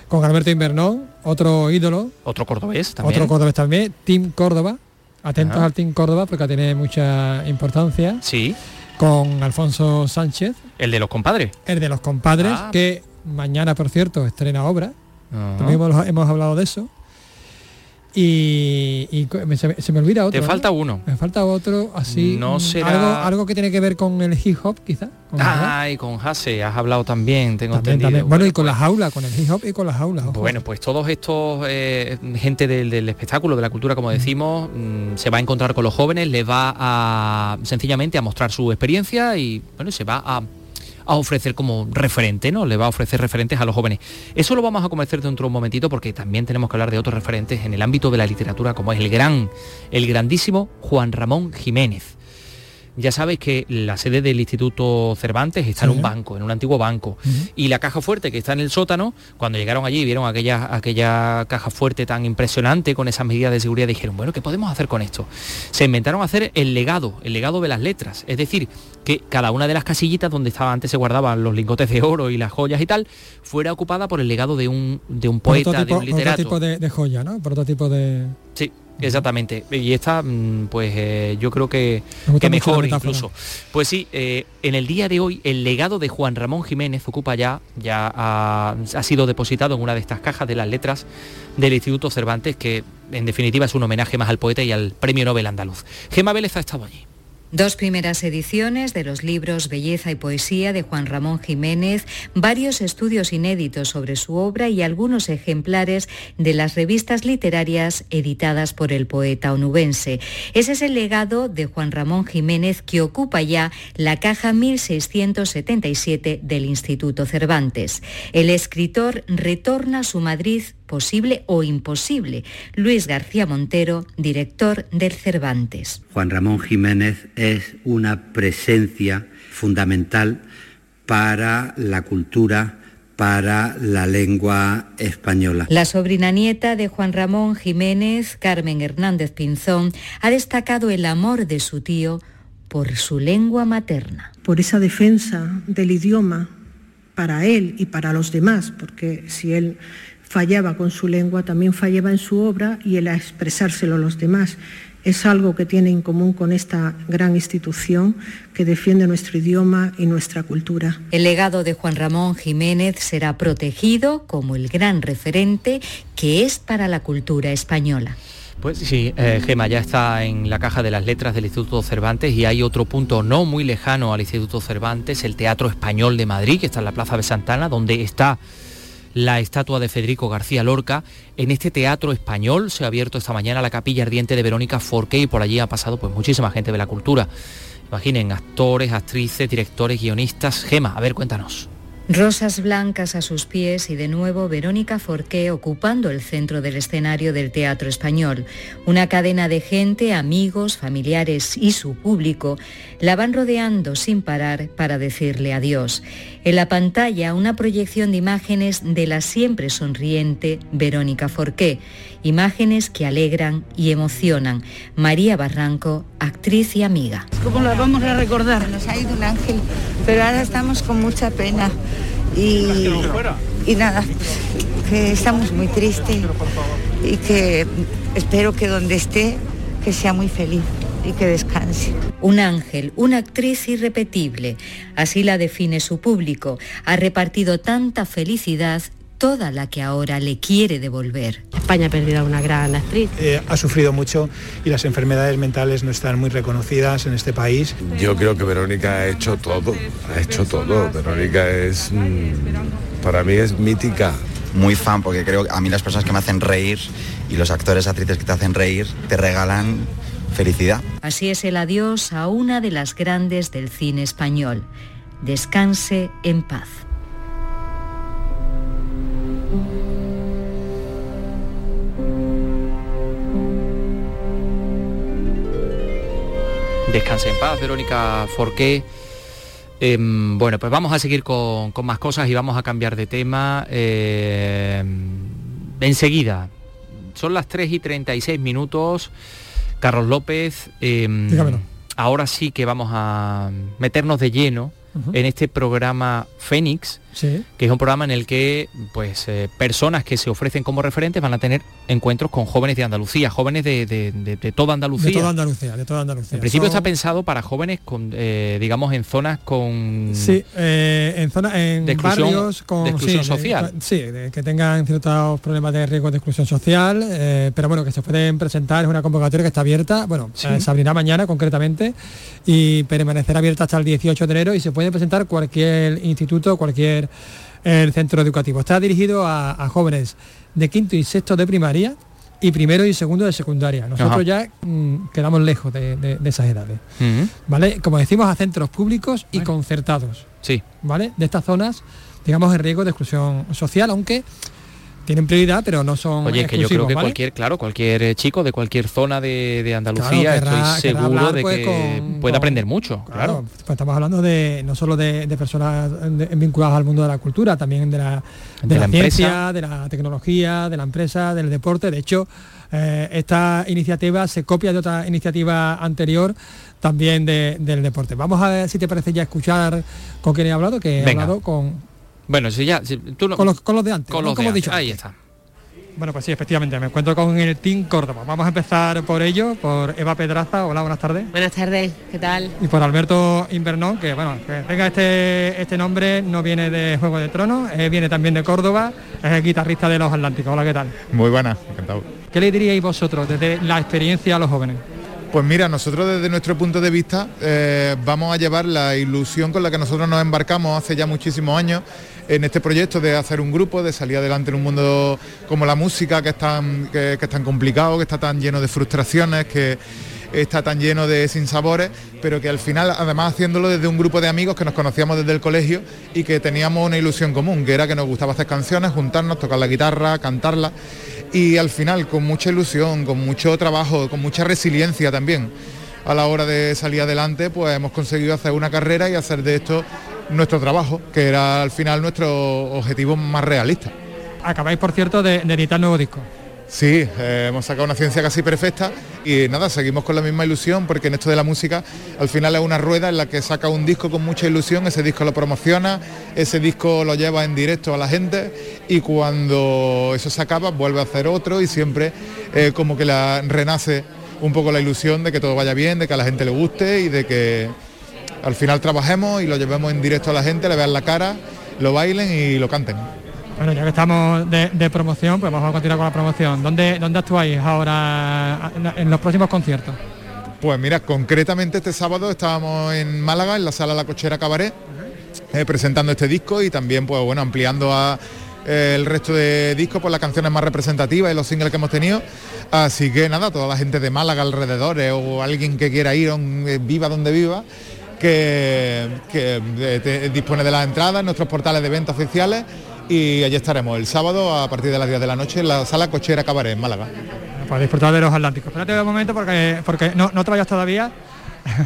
Speaker 8: Con Alberto Invernón, otro ídolo.
Speaker 3: Otro cordobés también.
Speaker 8: Otro cordobés también. Team Córdoba. Atentos al Team Córdoba porque tiene mucha importancia.
Speaker 3: Sí.
Speaker 8: Con Alfonso Sánchez.
Speaker 3: El de los compadres.
Speaker 8: El de los compadres, ah. que mañana, por cierto, estrena obra. También hemos hablado de eso y, se, me olvida otro.
Speaker 3: Te falta uno.
Speaker 8: Me falta otro así.
Speaker 3: No
Speaker 8: mm,
Speaker 3: será...
Speaker 8: algo, algo que tiene que ver con el hip hop, quizá.
Speaker 3: Ay, con Hase, has hablado también, tengo entendido.
Speaker 8: Bueno, y con la jaula, con el hip hop y con la jaula.
Speaker 3: Bueno, pues todos estos eh, gente del, espectáculo, de la cultura, como decimos, mm, se va a encontrar con los jóvenes, les va a sencillamente a mostrar su experiencia y bueno, se va a a ofrecer como referente, ¿no? Le va a ofrecer referentes a los jóvenes. Eso lo vamos a conocer dentro de un momentito porque también tenemos que hablar de otros referentes en el ámbito de la literatura, como es el gran, el grandísimo Juan Ramón Jiménez ya sabéis que la sede del Instituto Cervantes está en un banco, en un antiguo banco. Y la caja fuerte que está en el sótano, cuando llegaron allí y vieron aquella, aquella caja fuerte tan impresionante con esas medidas de seguridad, dijeron, bueno, ¿qué podemos hacer con esto? Se inventaron hacer el legado, el legado de las letras. Es decir, que cada una de las casillitas donde estaba antes se guardaban los lingotes de oro y las joyas y tal, fuera ocupada por el legado de un, de un poeta, de un literato.
Speaker 8: Prototipo de, de joya, ¿no? Prototipo de...
Speaker 3: Sí, Exactamente. Y esta, mm, pues eh, yo creo que, que mejor incluso. Pues sí, eh, en el día de hoy el legado de Juan Ramón Jiménez ocupa ya, ya ha, sido depositado en una de estas cajas de las letras del Instituto Cervantes, que en definitiva es un homenaje más al poeta y al Premio Nobel andaluz. Gema Vélez ha estado allí.
Speaker 11: Dos primeras ediciones de los libros Belleza y Poesía de Juan Ramón Jiménez, varios estudios inéditos sobre su obra y algunos ejemplares de las revistas literarias editadas por el poeta onubense. Ese es el legado de Juan Ramón Jiménez que ocupa ya la caja 1677 del Instituto Cervantes. El escritor retorna a su Madrid posible o imposible. Luis García Montero, director del Cervantes.
Speaker 12: Juan Ramón Jiménez es una presencia fundamental para la cultura para la lengua española.
Speaker 11: La sobrina nieta de Juan Ramón Jiménez, Carmen Hernández Pinzón, ha destacado el amor de su tío por su lengua materna.
Speaker 13: Por esa defensa del idioma para él y para los demás, porque si él fallaba con su lengua, también fallaba en su obra y el a expresárselo a los demás. Es algo que tiene en común con esta gran institución que defiende nuestro idioma y nuestra cultura.
Speaker 11: El legado de Juan Ramón Jiménez será protegido como el gran referente que es para la cultura española.
Speaker 3: Pues sí, eh, Gema ya está en la caja de las letras del Instituto Cervantes y hay otro punto no muy lejano al Instituto Cervantes, el Teatro Español de Madrid, que está en la Plaza de Santana, donde está la estatua de Federico García Lorca. En este teatro español se ha abierto esta mañana la capilla ardiente de Verónica Forqué y por allí ha pasado pues muchísima gente de la cultura. Imaginen, actores, actrices, directores, guionistas. Gema, a ver, cuéntanos.
Speaker 11: Rosas blancas a sus pies y de nuevo Verónica Forqué ocupando el centro del escenario del Teatro Español. Una cadena de gente, amigos, familiares y su público la van rodeando sin parar para decirle adiós. En la pantalla una proyección de imágenes de la siempre sonriente Verónica Forqué, imágenes que alegran y emocionan. María Barranco, actriz y amiga.
Speaker 14: ¿Cómo la vamos a recordar? Nos ha ido un ángel, pero ahora estamos con mucha pena y, y nada, que estamos muy tristes y que espero que donde esté, que sea muy feliz y que descanse.
Speaker 11: Un ángel, una actriz irrepetible, así la define su público. Ha repartido tanta felicidad toda la que ahora le quiere devolver.
Speaker 15: España ha perdido a una gran actriz.
Speaker 16: Eh, ha sufrido mucho y las enfermedades mentales no están muy reconocidas en este país.
Speaker 17: Yo creo que Verónica ha hecho todo, ha hecho todo. Verónica es, mm, para mí es mítica.
Speaker 18: Muy fan porque creo que a mí las personas que me hacen reír y los actores, actrices que te hacen reír, te regalan felicidad.
Speaker 11: Así es el adiós a una de las grandes del cine español. Descanse en paz.
Speaker 3: Descanse en paz, Verónica Forqué. Em, bueno, pues vamos a seguir con, más cosas y vamos a cambiar de tema em, enseguida. Son las 3 y 36 minutos. Carlos López, em, ahora sí que vamos a meternos de lleno en este programa Fénix, que es un programa en el que pues eh, personas que se ofrecen como referentes van a tener encuentros con jóvenes de Andalucía, jóvenes de, toda Andalucía.
Speaker 8: De toda Andalucía, de toda Andalucía.
Speaker 3: En principio está pensado para jóvenes con, eh, digamos, en zonas con...
Speaker 8: Sí, eh, en zonas, en barrios con...
Speaker 3: exclusión social.
Speaker 8: sí, que tengan ciertos problemas de riesgo de exclusión social, pero bueno, que se pueden presentar, es una convocatoria que está abierta, bueno, se abrirá mañana concretamente y permanecerá abierta hasta el 18 de enero y se puede presentar cualquier instituto, cualquier el centro educativo. Está dirigido a, jóvenes de quinto y sexto de primaria y primero y segundo de secundaria. Nosotros ya mm, quedamos lejos de, esas edades. ¿Vale? Como decimos, a centros públicos y concertados.
Speaker 3: Sí.
Speaker 8: ¿Vale? De estas zonas, digamos, en riesgo de exclusión social, aunque tienen prioridad, pero no son.
Speaker 3: Oye, que yo creo que cualquier, claro, cualquier eh, chico de cualquier zona de, Andalucía, estoy seguro de pues, que puede aprender mucho. Claro,
Speaker 8: Pues estamos hablando de no solo de, personas vinculadas al mundo de la cultura, también de la, de, la, ciencia, de la tecnología, de la empresa, del deporte. De hecho, eh, esta iniciativa se copia de otra iniciativa anterior también del deporte. Vamos a ver si te parece ya escuchar con quién he hablado, que he hablado con
Speaker 3: bueno, si ya, tú
Speaker 8: con, los, con los de antes.
Speaker 3: Con los
Speaker 8: de
Speaker 3: antes. Ahí está.
Speaker 8: Bueno, pues sí, efectivamente, me encuentro con el Team Córdoba. Vamos a empezar por ello, por Eva Pedraza. Hola, buenas tardes.
Speaker 15: Buenas tardes, ¿qué tal?
Speaker 8: Y por Alberto Invernón, que bueno, que tenga este, este nombre, no viene de Juego de Tronos, eh, viene también de Córdoba, es el guitarrista de Los Atlánticos. Hola, ¿qué tal?
Speaker 19: Muy buena, encantado.
Speaker 8: ¿Qué le diríais vosotros desde la experiencia a los jóvenes?
Speaker 19: Pues mira, nosotros desde nuestro punto de vista eh, vamos a llevar la ilusión con la que nosotros nos embarcamos hace ya muchísimos años en este proyecto de hacer un grupo, de salir adelante en un mundo como la música, que es tan, que, es tan complicado, que está tan lleno de frustraciones, que está tan lleno de sinsabores, pero que al final, además haciéndolo desde un grupo de amigos que nos conocíamos desde el colegio y que teníamos una ilusión común, que era que nos gustaba hacer canciones, juntarnos, tocar la guitarra, cantarla, y al final con mucha ilusión, con mucho trabajo, con mucha resiliencia también a la hora de salir adelante, pues hemos conseguido hacer una carrera y hacer de esto nuestro trabajo, que era al final nuestro objetivo más realista.
Speaker 8: Acabáis, por cierto, de, editar nuevo disco.
Speaker 19: Sí, eh, hemos sacado una ciencia casi perfecta y nada, seguimos con la misma ilusión porque en esto de la música al final es una rueda en la que saca un disco con mucha ilusión, ese disco lo promociona, ese disco lo lleva en directo a la gente y cuando eso se acaba vuelve a hacer otro y siempre eh, como que la renace un poco la ilusión de que todo vaya bien, de que a la gente le guste y de que al final trabajemos y lo llevemos en directo a la gente, le vean la cara, lo bailen y lo canten.
Speaker 8: Bueno, ya que estamos de, promoción, pues vamos a continuar con la promoción. ¿Dónde, dónde actuáis ahora en los próximos conciertos?
Speaker 19: Pues mira, concretamente este sábado estábamos en Málaga, en la sala La Cochera Cabaret, eh, presentando este disco y también pues bueno, ampliando a, eh, el resto de discos por las canciones más representativas y los singles que hemos tenido. Así que nada, toda la gente de Málaga alrededores o alguien que quiera ir, eh, viva donde viva, que, eh, dispone de las entradas en nuestros portales de venta oficiales y allí estaremos el sábado a partir de las 10 de la noche en la sala Cochera Cabaret en Málaga.
Speaker 8: Para disfrutar de los Atlánticos. Espérate un momento porque, porque no, no te vayas todavía.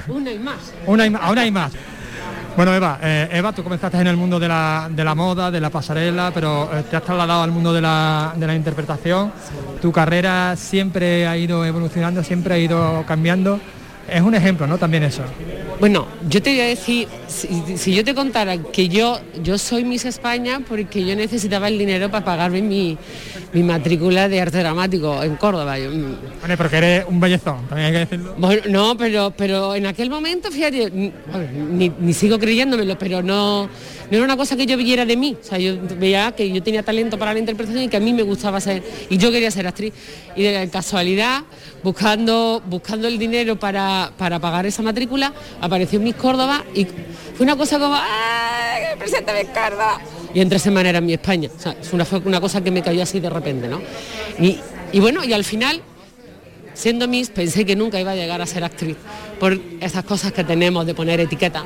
Speaker 15: Una y más.
Speaker 8: una y más, una y más. Bueno, Eva, eh, Eva, tú comenzaste en el mundo de la, moda, de la pasarela, pero eh, te has trasladado al mundo de la, interpretación. Tu carrera siempre ha ido evolucionando, siempre ha ido cambiando. Es un ejemplo, ¿no? También eso.
Speaker 15: Bueno, yo te voy a decir, si, yo te contara que yo, yo soy Miss España porque yo necesitaba el dinero para pagarme mi, matrícula de arte dramático en Córdoba.
Speaker 8: bueno, pero que eres un bellezón, también hay que decirlo.
Speaker 15: Bueno, no, pero, pero en aquel momento, fíjate, ni, sigo creyéndomelo, pero no, no era una cosa que yo viera de mí. O sea, yo veía que yo tenía talento para la interpretación y que a mí me gustaba ser, y yo quería ser actriz. Y de casualidad, buscando, buscando el dinero para, para pagar esa matrícula, apareció Miss Córdoba y fue una cosa como, ¡ay, presente Miss Córdoba! Y en tres semanas era en mi España. Sea, una, cosa que me cayó así de repente, ¿no? Y, bueno, y al final, siendo Miss, pensé que nunca iba a llegar a ser actriz, por esas cosas que tenemos de poner etiqueta.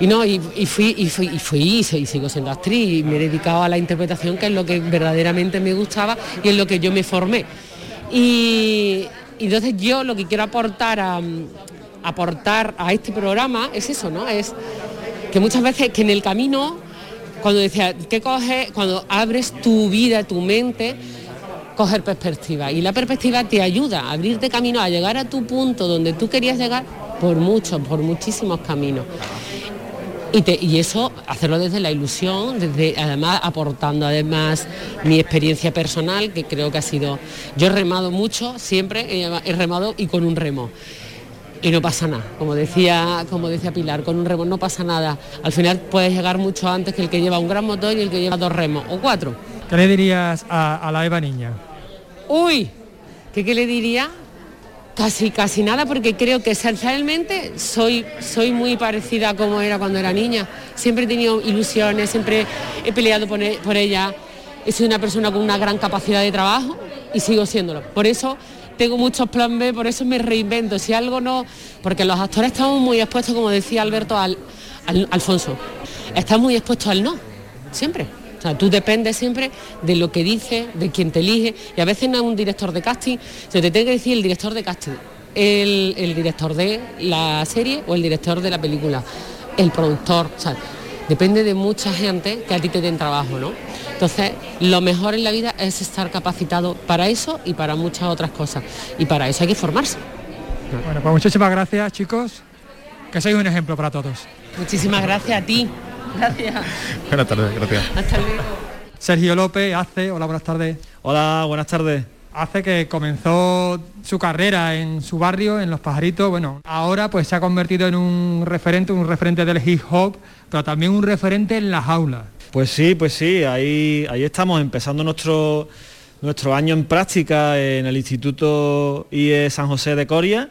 Speaker 15: Y no, y, fui, y fui, y fui, y sigo siendo actriz, y me he dedicado a la interpretación, que es lo que verdaderamente me gustaba y en lo que yo me formé. Y, y entonces yo lo que quiero aportar a, aportar a este programa es eso, ¿no? Es que muchas veces que en el camino, cuando decía, ¿qué coges? Cuando abres tu vida, tu mente, coger perspectiva. Y la perspectiva te ayuda a abrirte camino, a llegar a tu punto donde tú querías llegar por muchos, por muchísimos caminos. Y, y, eso, hacerlo desde la ilusión, desde además aportando además mi experiencia personal, que creo que ha sido. Yo he remado mucho, siempre he remado y con un remo y no pasa nada. Como decía, como decía Pilar, con un remo no pasa nada. Al final puedes llegar mucho antes que el que lleva un gran motor y el que lleva dos remos o cuatro.
Speaker 8: ¿Qué le dirías a, la Eva niña?
Speaker 15: Uy, ¿qué, ¿qué, le diría? Casi, casi nada, porque creo que esencialmente soy, soy muy parecida a como era cuando era niña. Siempre he tenido ilusiones, siempre he peleado por, e, por ella. He sido una persona con una gran capacidad de trabajo y sigo siéndolo. Por eso tengo muchos plan B, por eso me reinvento. Si algo no, porque los actores estamos muy expuestos, como decía Alberto, al, Alfonso, están muy expuestos al no, siempre. O sea, tú dependes siempre de lo que dice, de quien te elige, y a veces no es un director de casting, se te tiene que decir el director de casting, el, el director de la serie o el director de la película, el productor, o sea, depende de mucha gente que a ti te den trabajo, ¿no? Entonces, lo mejor en la vida es estar capacitado para eso y para muchas otras cosas. Y para eso hay que formarse.
Speaker 8: Bueno, pues muchísimas gracias, chicos. Que sois un ejemplo para todos.
Speaker 15: Muchísimas gracias a ti. Gracias.
Speaker 19: Buenas tardes, gracias.
Speaker 15: Hasta luego.
Speaker 8: Sergio López, hace, hola, buenas tardes.
Speaker 20: Hola, buenas tardes.
Speaker 8: Hace que comenzó su carrera en su barrio, en Los Pajaritos, bueno, ahora pues se ha convertido en un referente, un referente del hip hop, pero también un referente en las aulas.
Speaker 20: Pues sí, pues sí, ahí, ahí estamos empezando nuestro, nuestro año en práctica en el Instituto IE San José de Coria.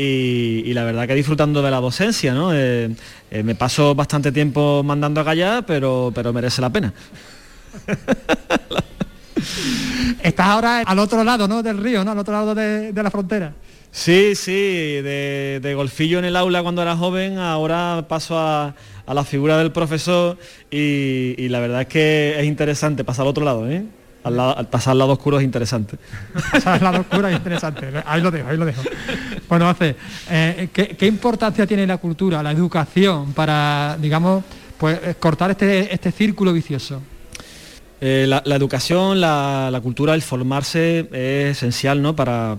Speaker 20: Y, la verdad que disfrutando de la docencia, ¿no? Eh, eh, me paso bastante tiempo mandando a callar, pero, pero merece la pena. (laughs)
Speaker 8: Estás ahora al otro lado, ¿no? Del río, ¿no? Al otro lado de, la frontera.
Speaker 20: Sí, sí, de, golfillo en el aula cuando era joven, ahora paso a, a la figura del profesor y, la verdad es que es interesante pasar al otro lado, ¿eh? Al, pasar al lado oscuro es interesante.
Speaker 8: pasar al lado oscuro es interesante. Ahí lo dejo, ahí lo dejo. Bueno, hace, eh, ¿qué, importancia tiene la cultura, la educación para, digamos, pues cortar este, este círculo vicioso?
Speaker 20: Eh, la, educación, la, cultura, el formarse es esencial ¿no? para,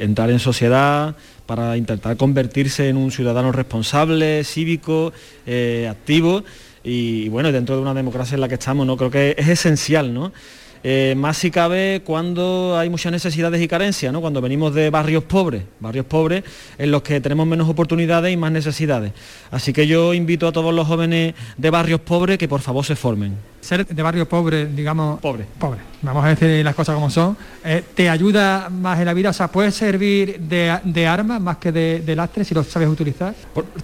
Speaker 20: entrar en sociedad, para intentar convertirse en un ciudadano responsable, cívico, eh, activo y, bueno, dentro de una democracia en la que estamos, ¿no? creo que es esencial. ¿no? Eh, más si cabe cuando hay muchas necesidades y carencias, ¿no? cuando venimos de barrios pobres, barrios pobres en los que tenemos menos oportunidades y más necesidades. Así que yo invito a todos los jóvenes de barrios pobres que por favor se formen.
Speaker 8: Ser de barrio pobre, digamos... Pobre. Pobre, vamos a decir las cosas como son. Eh, ¿Te ayuda más en la vida? O sea, ¿puede servir de, de arma más que de, lastre si lo sabes utilizar?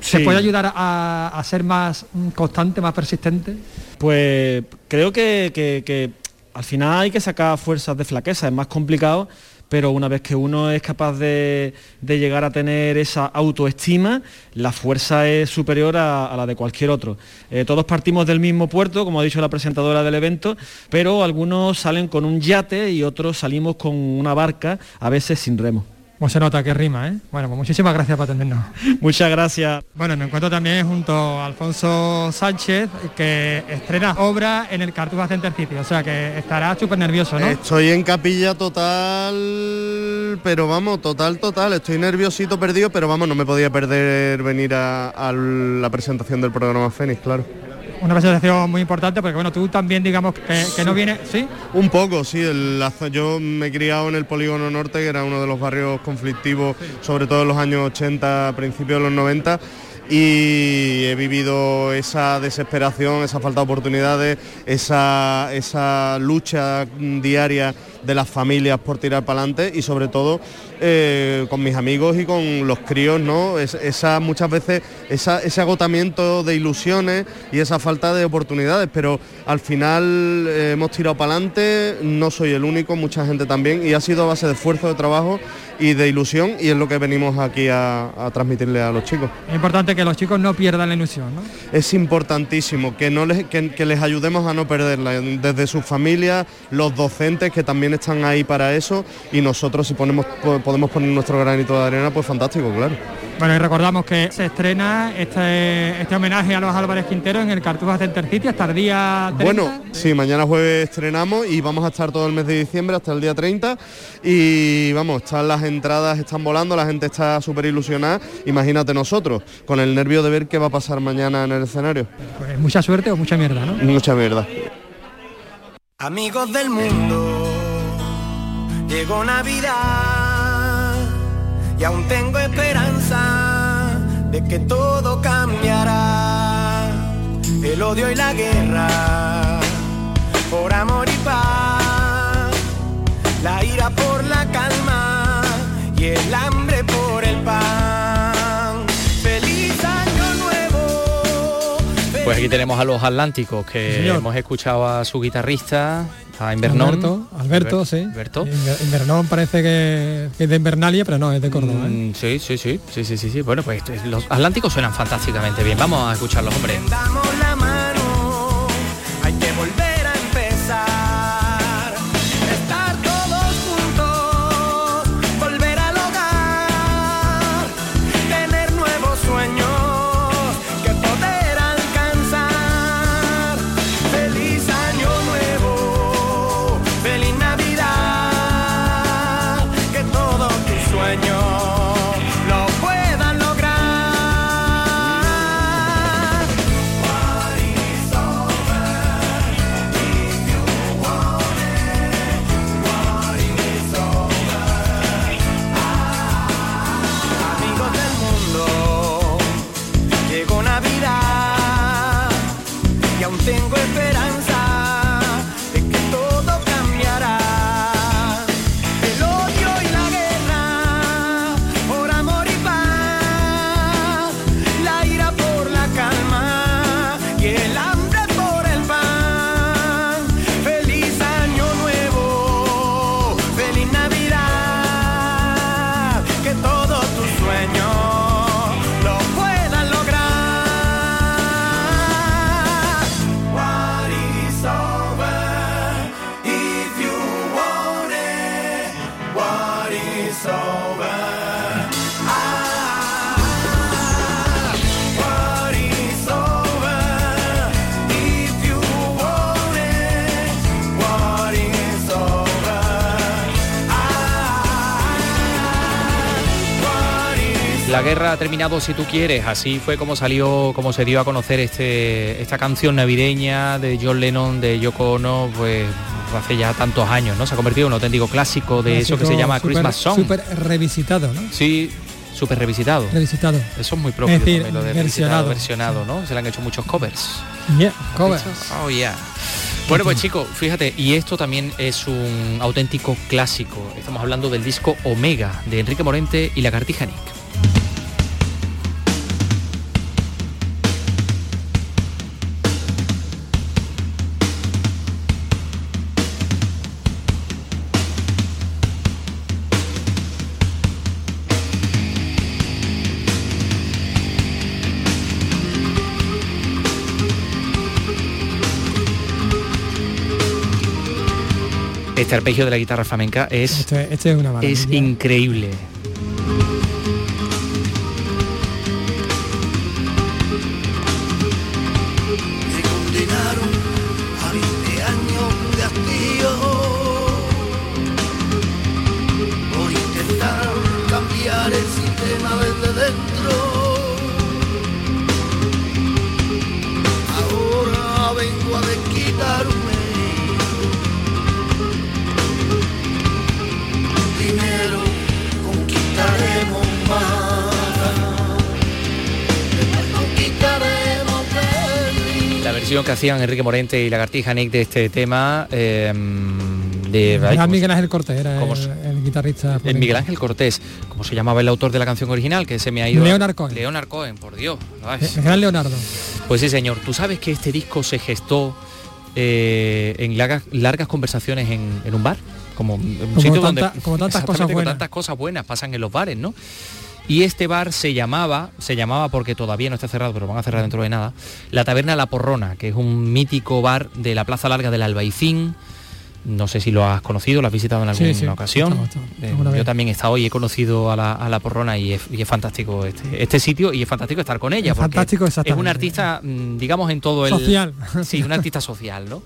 Speaker 8: ¿Se puede ayudar a, ser más constante, más persistente?
Speaker 20: Pues creo que al final hay que sacar fuerzas de flaqueza, es más complicado, pero una vez que uno es capaz de, llegar a tener esa autoestima, la fuerza es superior a, la de cualquier otro. Eh, todos partimos del mismo puerto, como ha dicho la presentadora del evento, pero algunos salen con un yate y otros salimos con una barca, a veces sin remo.
Speaker 8: Como se nota que rima, ¿eh? Bueno, pues muchísimas gracias por atendernos. (laughs)
Speaker 20: Muchas gracias.
Speaker 8: Bueno, me encuentro también junto a Alfonso Sánchez, que estrena obra en el Cartuja Center City, o sea que estará súper nervioso, ¿no?
Speaker 21: Estoy en capilla total, pero vamos, total, total. Estoy nerviosito, perdido, pero vamos, no me podía perder venir a, a la presentación del programa Fénix, claro
Speaker 8: una presentación muy importante porque bueno, tú también digamos que, no viene, ¿sí?
Speaker 21: Un poco, sí. El, yo me he criado en el Polígono Norte, que era uno de los barrios conflictivos, sobre todo en los años 80, principios de los 90 y he vivido esa desesperación, esa falta de oportunidades, esa, esa lucha diaria de las familias por tirar para adelante y sobre todo eh, con mis amigos y con los críos, ¿no? esa, muchas veces ese agotamiento de ilusiones y esa falta de oportunidades, pero al final eh, hemos tirado para adelante, no soy el único, mucha gente también y ha sido a base de esfuerzo, de trabajo y de ilusión y es lo que venimos aquí a, transmitirle a los chicos.
Speaker 8: Es importante que los chicos no pierdan la ilusión, ¿no?
Speaker 21: Es importantísimo que, no les, que, les ayudemos a no perderla, desde sus familias, los docentes que también están ahí para eso y nosotros si ponemos, podemos poner nuestro granito de arena, pues fantástico, claro.
Speaker 8: Bueno, y recordamos que se estrena este, este homenaje a los Álvarez Quintero en el Cartuja Center City hasta el día 30.
Speaker 21: Bueno, sí, mañana jueves estrenamos y vamos a estar todo el mes de diciembre hasta el día 30 y vamos, están las entradas, están volando, la gente está súper ilusionada. Imagínate nosotros, con el nervio de ver qué va a pasar mañana en el escenario.
Speaker 8: Pues mucha suerte o mucha mierda, ¿no?
Speaker 21: Mucha mierda.
Speaker 22: Amigos del mundo, llegó Navidad y aún tengo esperanza de que todo cambiará. El odio y la guerra, por amor y paz, la ira por la calma y el hambre por el pan. Feliz año nuevo.
Speaker 3: Pues aquí tenemos a los Atlánticos que hemos escuchado a su guitarrista a Invernón.
Speaker 8: Alberto, Alberto, sí.
Speaker 3: Alberto.
Speaker 8: Invernón parece que es de Invernalia, pero no, es de Córdoba. ¿eh?
Speaker 3: Mm, sí, sí, sí, sí, sí, sí, sí. Bueno, pues los Atlánticos suenan fantásticamente bien. Vamos a escucharlos, hombre. Guerra ha terminado si tú quieres, así fue como salió, como se dio a conocer este, esta canción navideña de John Lennon, de Yoko Ono, pues hace ya tantos años, ¿no? Se ha convertido en un auténtico clásico de eso que se llama Christmas Song.
Speaker 8: Súper revisitado, ¿no?
Speaker 3: Sí, súper revisitado.
Speaker 8: Revisitado.
Speaker 3: Eso es muy propio de lo de versionado, versionado ¿no? Se le han hecho muchos covers.
Speaker 8: Yeah, covers.
Speaker 3: Oh, yeah. Bueno, pues chicos, fíjate, y esto también es un auténtico clásico. Estamos hablando del disco Omega de Enrique Morente y la Cartija Este arpegio de la guitarra flamenca es,
Speaker 8: este, este es, una
Speaker 3: es increíble. Hacían Enrique Morente y Lagartija Nick de este tema. Eh, de,
Speaker 8: era Miguel Ángel Cortés, era el, guitarrista.
Speaker 3: El Miguel Ángel Cortés, como se llamaba el autor de la canción original, que se me ha ido.
Speaker 8: Leonard Cohen.
Speaker 3: Leonard Cohen, por Dios.
Speaker 8: El gran Leonardo.
Speaker 3: Pues sí, señor. Tú sabes que este disco se gestó eh, en largas, largas conversaciones en, un bar, como un
Speaker 8: sitio donde como tantas cosas buenas.
Speaker 3: tantas cosas buenas pasan en los bares, ¿no? Y este bar se llamaba, se llamaba porque todavía no está cerrado, pero van a cerrar dentro de nada, la Taberna La Porrona, que es un mítico bar de la Plaza Larga del Albaicín. No sé si lo has conocido, lo has visitado en alguna ocasión. Eh, yo también he estado y he conocido a la, Porrona y es, fantástico este, este, sitio y es fantástico estar con ella.
Speaker 8: Es fantástico, Es
Speaker 3: un artista, mm, digamos, en todo el...
Speaker 8: Social. (laughs)
Speaker 3: Sí, un artista social, ¿no?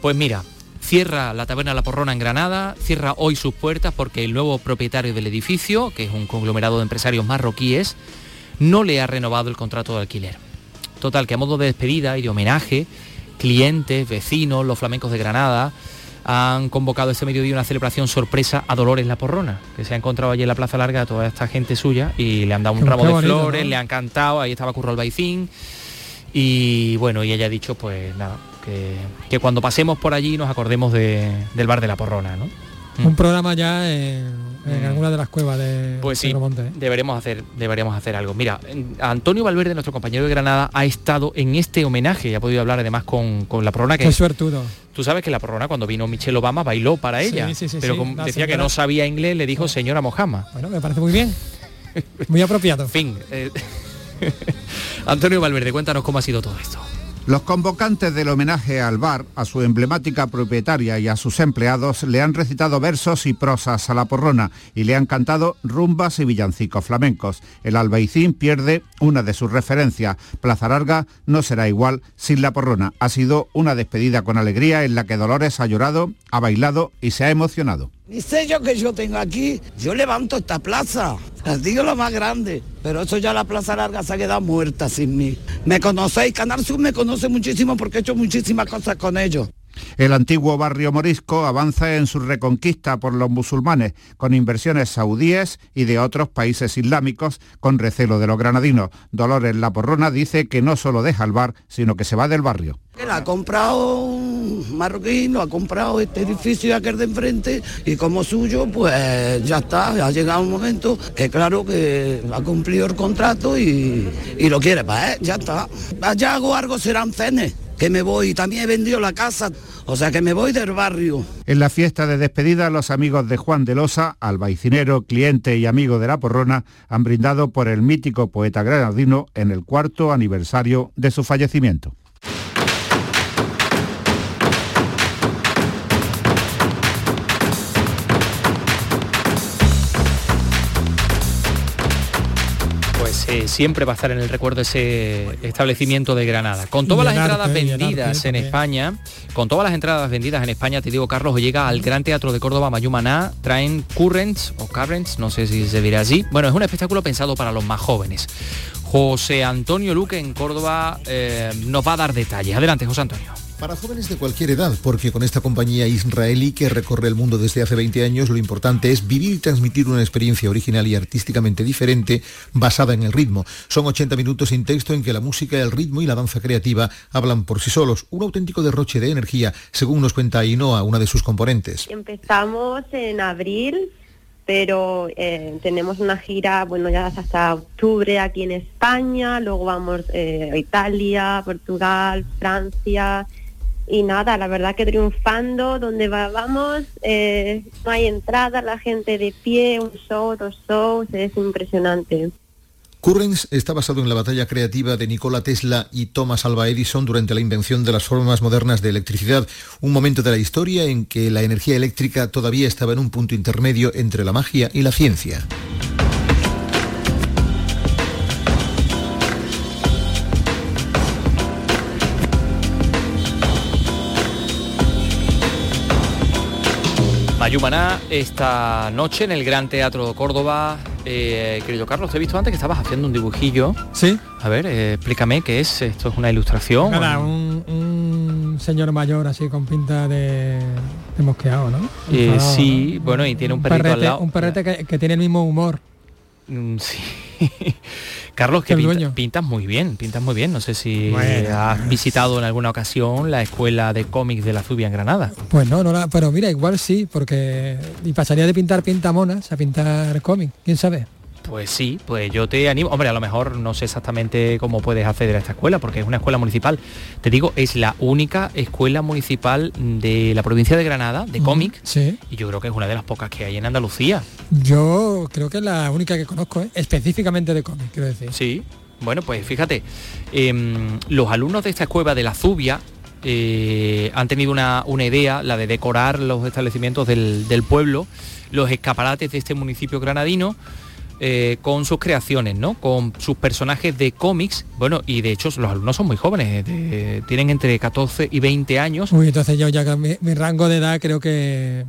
Speaker 3: Pues mira, Cierra la taberna La Porrona en Granada, cierra hoy sus puertas porque el nuevo propietario del edificio, que es un conglomerado de empresarios marroquíes, no le ha renovado el contrato de alquiler. Total, que a modo de despedida y de homenaje, clientes, vecinos, los flamencos de Granada, han convocado este mediodía una celebración sorpresa a Dolores La Porrona, que se ha encontrado allí en la Plaza Larga a toda esta gente suya y le han dado un ramo de flores, le han cantado, ahí estaba Curro Albaicín y bueno, y ella ha dicho pues nada, que, cuando pasemos por allí nos acordemos del bar de la Porrona, ¿no?
Speaker 8: Un mm. programa ya en, mm. alguna de las cuevas de
Speaker 3: Pues sí, ¿eh? deberemos hacer, deberíamos hacer algo. Mira, Antonio Valverde, nuestro compañero de Granada, ha estado en este homenaje y ha podido hablar además con, la Porrona que.
Speaker 8: Qué suertudo.
Speaker 3: Tú sabes que la Porrona cuando vino Michelle Obama bailó para ella. pero como decía que no sabía inglés, le dijo señora Mojama.
Speaker 8: Bueno, me parece muy bien. Muy apropiado. (laughs)
Speaker 3: fin. Eh, (laughs) Antonio Valverde, cuéntanos cómo ha sido todo esto.
Speaker 23: Los convocantes del homenaje al bar, a su emblemática propietaria y a sus empleados le han recitado versos y prosas a la porrona y le han cantado rumbas y villancicos flamencos. El albaicín pierde una de sus referencias. Plaza Larga no será igual sin la porrona. Ha sido una despedida con alegría en la que Dolores ha llorado, ha bailado y se ha emocionado.
Speaker 24: Ni sello que yo tengo aquí, yo levanto esta plaza, les digo lo más grande, pero eso ya la plaza larga se ha quedado muerta sin mí. Me conocéis, Canal Sur me conoce muchísimo porque he hecho muchísimas cosas con ellos.
Speaker 23: El antiguo barrio morisco avanza en su reconquista por los musulmanes, con inversiones saudíes y de otros países islámicos, con recelo de los granadinos. Dolores La Porrona dice que no solo deja el bar, sino que se va del barrio.
Speaker 24: Él ha comprado un marroquín, ha comprado este edificio aquel de enfrente y como suyo, pues ya está, ha llegado un momento que claro que ha cumplido el contrato y, lo quiere, ya está. Allá hago algo, serán cenes que me voy. También he vendido la casa, o sea que me voy del barrio.
Speaker 23: En la fiesta de despedida, los amigos de Juan de Losa, albaicinero, cliente y amigo de la Porrona, han brindado por el mítico poeta granadino en el cuarto aniversario de su fallecimiento.
Speaker 3: Siempre va a estar en el recuerdo ese establecimiento de Granada. Con todas las entradas vendidas en España, con todas las entradas vendidas en España, te digo, Carlos, llega al Gran Teatro de Córdoba Mayumaná, traen Currents o Currents, no sé si se dirá así. Bueno, es un espectáculo pensado para los más jóvenes. José Antonio Luque en Córdoba eh, nos va a dar detalles. Adelante, José Antonio.
Speaker 25: Para jóvenes de cualquier edad, porque con esta compañía israelí que recorre el mundo desde hace 20 años, lo importante es vivir y transmitir una experiencia original y artísticamente diferente basada en el ritmo. Son 80 minutos sin texto en que la música, el ritmo y la danza creativa hablan por sí solos. Un auténtico derroche de energía, según nos cuenta Ainoa, una de sus componentes.
Speaker 26: Empezamos en abril pero eh, tenemos una gira, bueno, ya hasta octubre aquí en España, luego vamos eh, a Italia, Portugal, Francia, y nada, la verdad que triunfando, donde vamos, eh, no hay entrada, la gente de pie, un show, dos shows, es impresionante.
Speaker 25: Currens está basado en la batalla creativa de Nikola Tesla y Thomas Alva Edison durante la invención de las formas modernas de electricidad, un momento de la historia en que la energía eléctrica todavía estaba en un punto intermedio entre la magia y la ciencia.
Speaker 3: Mayumaná esta noche en el Gran Teatro Córdoba. Eh, querido Carlos, te he visto antes que estabas haciendo un dibujillo.
Speaker 8: Sí.
Speaker 3: A ver, eh, explícame qué es. ¿Esto es una ilustración?
Speaker 8: Nada, un, señor mayor así con pinta de, mosqueado, ¿no?
Speaker 3: Eh, sí, bueno, y tiene un, perrito
Speaker 8: al
Speaker 3: lado.
Speaker 8: Un perrete que, tiene el mismo humor.
Speaker 3: Mm, sí. (laughs) Carlos, que pinta- pintas muy bien, pintas muy bien. No sé si
Speaker 8: Bueno.
Speaker 3: has visitado en alguna ocasión la escuela de cómics de la Zubia en Granada.
Speaker 8: Pues no, no la- pero mira, igual sí, porque y pasaría de pintar pintamonas a pintar cómic, quién sabe.
Speaker 3: Pues sí, pues yo te animo. Hombre, a lo mejor no sé exactamente cómo puedes acceder a esta escuela, porque es una escuela municipal. Te digo, es la única escuela municipal de la provincia de Granada, de cómic,
Speaker 8: Sí.
Speaker 3: y yo creo que es una de las pocas que hay en Andalucía.
Speaker 8: Yo creo que es la única que conozco, ¿eh? específicamente de cómic, quiero decir.
Speaker 3: Sí, bueno, pues fíjate, em, los alumnos de esta escuela de la Zubia eh, han tenido una, una idea, la de decorar los establecimientos del, del pueblo, los escaparates de este municipio granadino, eh, con sus creaciones, ¿no? Con sus personajes de cómics. Bueno, y de hecho los alumnos son muy jóvenes, de- tienen entre 14 y 20 años.
Speaker 8: Uy, entonces yo ya mi, mi rango de edad creo que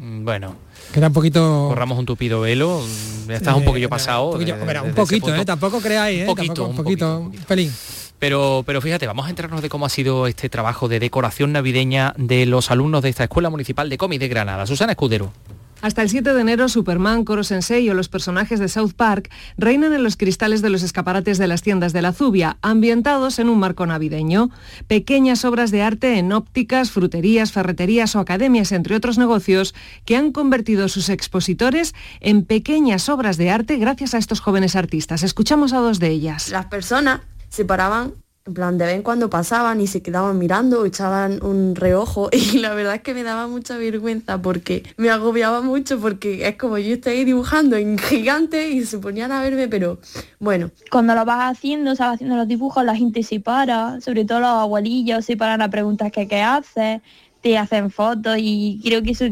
Speaker 3: Mm, Bueno,
Speaker 8: queda un poquito...
Speaker 3: corramos un tupido velo, ya estás un
Speaker 8: eh,
Speaker 3: poquito pasado.
Speaker 8: un poquillo-
Speaker 3: de-
Speaker 8: un poquito. ¿eh? Tampoco creáis, ¿eh?
Speaker 3: Un poquito,
Speaker 8: Tampoco-
Speaker 3: un
Speaker 8: un poquito, un pelín.
Speaker 3: Pero, pero fíjate, vamos a enterarnos de cómo ha sido este trabajo de decoración navideña de los alumnos de esta Escuela Municipal de Cómic de Granada. Susana Escudero.
Speaker 4: Hasta el 7 de enero, Superman, Koro Sensei o los personajes de South Park reinan en los cristales de los escaparates de las tiendas de la Zubia, ambientados en un marco navideño. Pequeñas obras de arte en ópticas, fruterías, ferreterías o academias, entre otros negocios, que han convertido sus expositores en pequeñas obras de arte gracias a estos jóvenes artistas. Escuchamos a dos de ellas.
Speaker 27: Las personas se paraban, en plan de vez en cuando pasaban y se quedaban mirando o echaban un reojo (laughs) y la verdad es que me daba mucha vergüenza porque me agobiaba mucho porque es como yo estoy dibujando en gigante y se ponían a verme, pero bueno.
Speaker 28: Cuando lo vas haciendo, sabes haciendo los dibujos, la gente se para, sobre todo los abuelillos se paran a preguntar qué, qué haces, te hacen fotos y creo que eso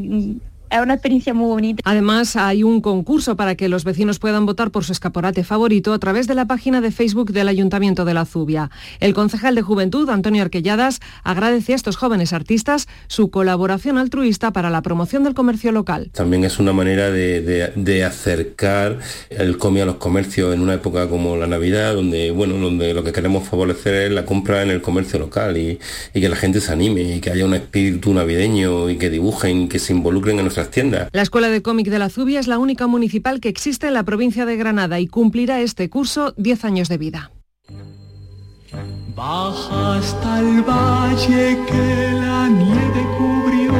Speaker 28: es una experiencia muy bonita.
Speaker 4: Además, hay un concurso para que los vecinos puedan votar por su escaparate favorito a través de la página de Facebook del Ayuntamiento de la Zubia. El concejal de Juventud, Antonio Arquelladas, agradece a estos jóvenes artistas su colaboración altruista para la promoción del comercio local.
Speaker 29: También es una manera de, de- de acercar el cómic a los comercios en una época como la Navidad, donde bueno, donde lo que queremos favorecer es la compra en el comercio local y, y que la gente se anime y que haya un espíritu navideño y que dibujen, que se involucren en nuestras tiendas.
Speaker 4: La Escuela de Cómic de la Zubia es la única municipal que existe en la provincia de Granada y cumplirá este curso 10 años de vida.
Speaker 30: Baja hasta el valle que la nieve cubrió.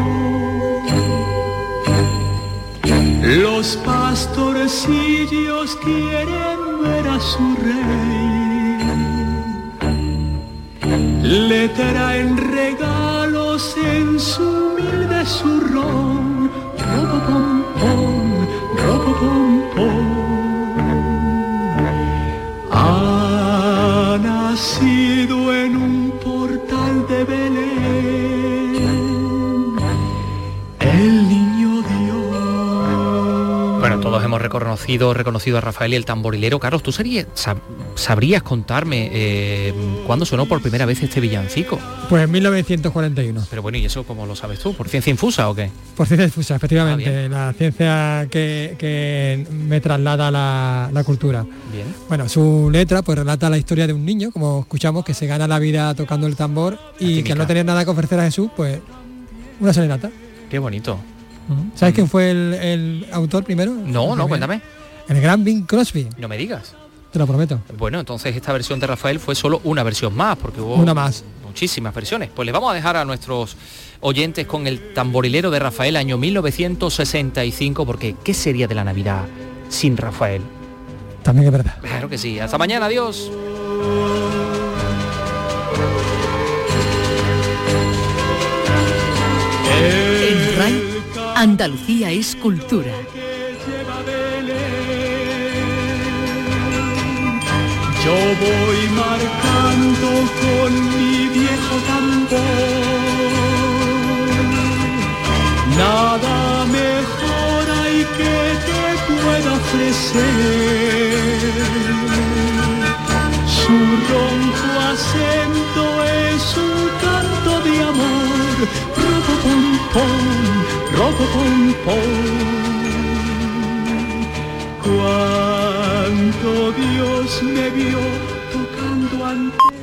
Speaker 30: Los pastorcillos quieren ver a su rey. Le traen regalos en su humilde zurrón. Ha nacido
Speaker 3: hemos reconocido, a Rafael y el tamborilero. Carlos, ¿tú serías- sab- sabrías contarme eh, cuándo sonó por primera vez este villancico?
Speaker 8: Pues en 1941.
Speaker 3: Pero bueno, ¿y eso cómo lo sabes tú? ¿Por ciencia infusa o qué?
Speaker 8: Por ciencia difusa,
Speaker 3: Ah,
Speaker 8: efectivamente, la ciencia que, que me traslada la, la cultura.
Speaker 3: Bien.
Speaker 8: Bueno, su letra pues relata la historia de un niño, como escuchamos, que se gana la vida tocando el tambor y que al no tener nada que ofrecer a Jesús, pues una serenata.
Speaker 3: Qué bonito.
Speaker 8: ¿Sabes quién fue el, el autor primero?
Speaker 3: No,
Speaker 8: El
Speaker 3: no, cuéntame.
Speaker 8: El gran Bing Crosby,
Speaker 3: No me digas.
Speaker 8: te lo prometo.
Speaker 3: Bueno, entonces esta versión de Rafael fue solo una versión más, porque hubo
Speaker 8: Una más.
Speaker 3: muchísimas versiones. Pues les vamos a dejar a nuestros oyentes con el tamborilero de Rafael año 1965, porque ¿qué sería de la Navidad sin Rafael?
Speaker 8: También es verdad.
Speaker 3: Claro que sí. Hasta mañana, adiós.
Speaker 2: Andalucía es cultura.
Speaker 30: Yo voy marcando con mi viejo tambor. Nada mejor hay que te pueda ofrecer. Su ronco acento es un canto de amor rojo con Cuando Dios me vio tocando ante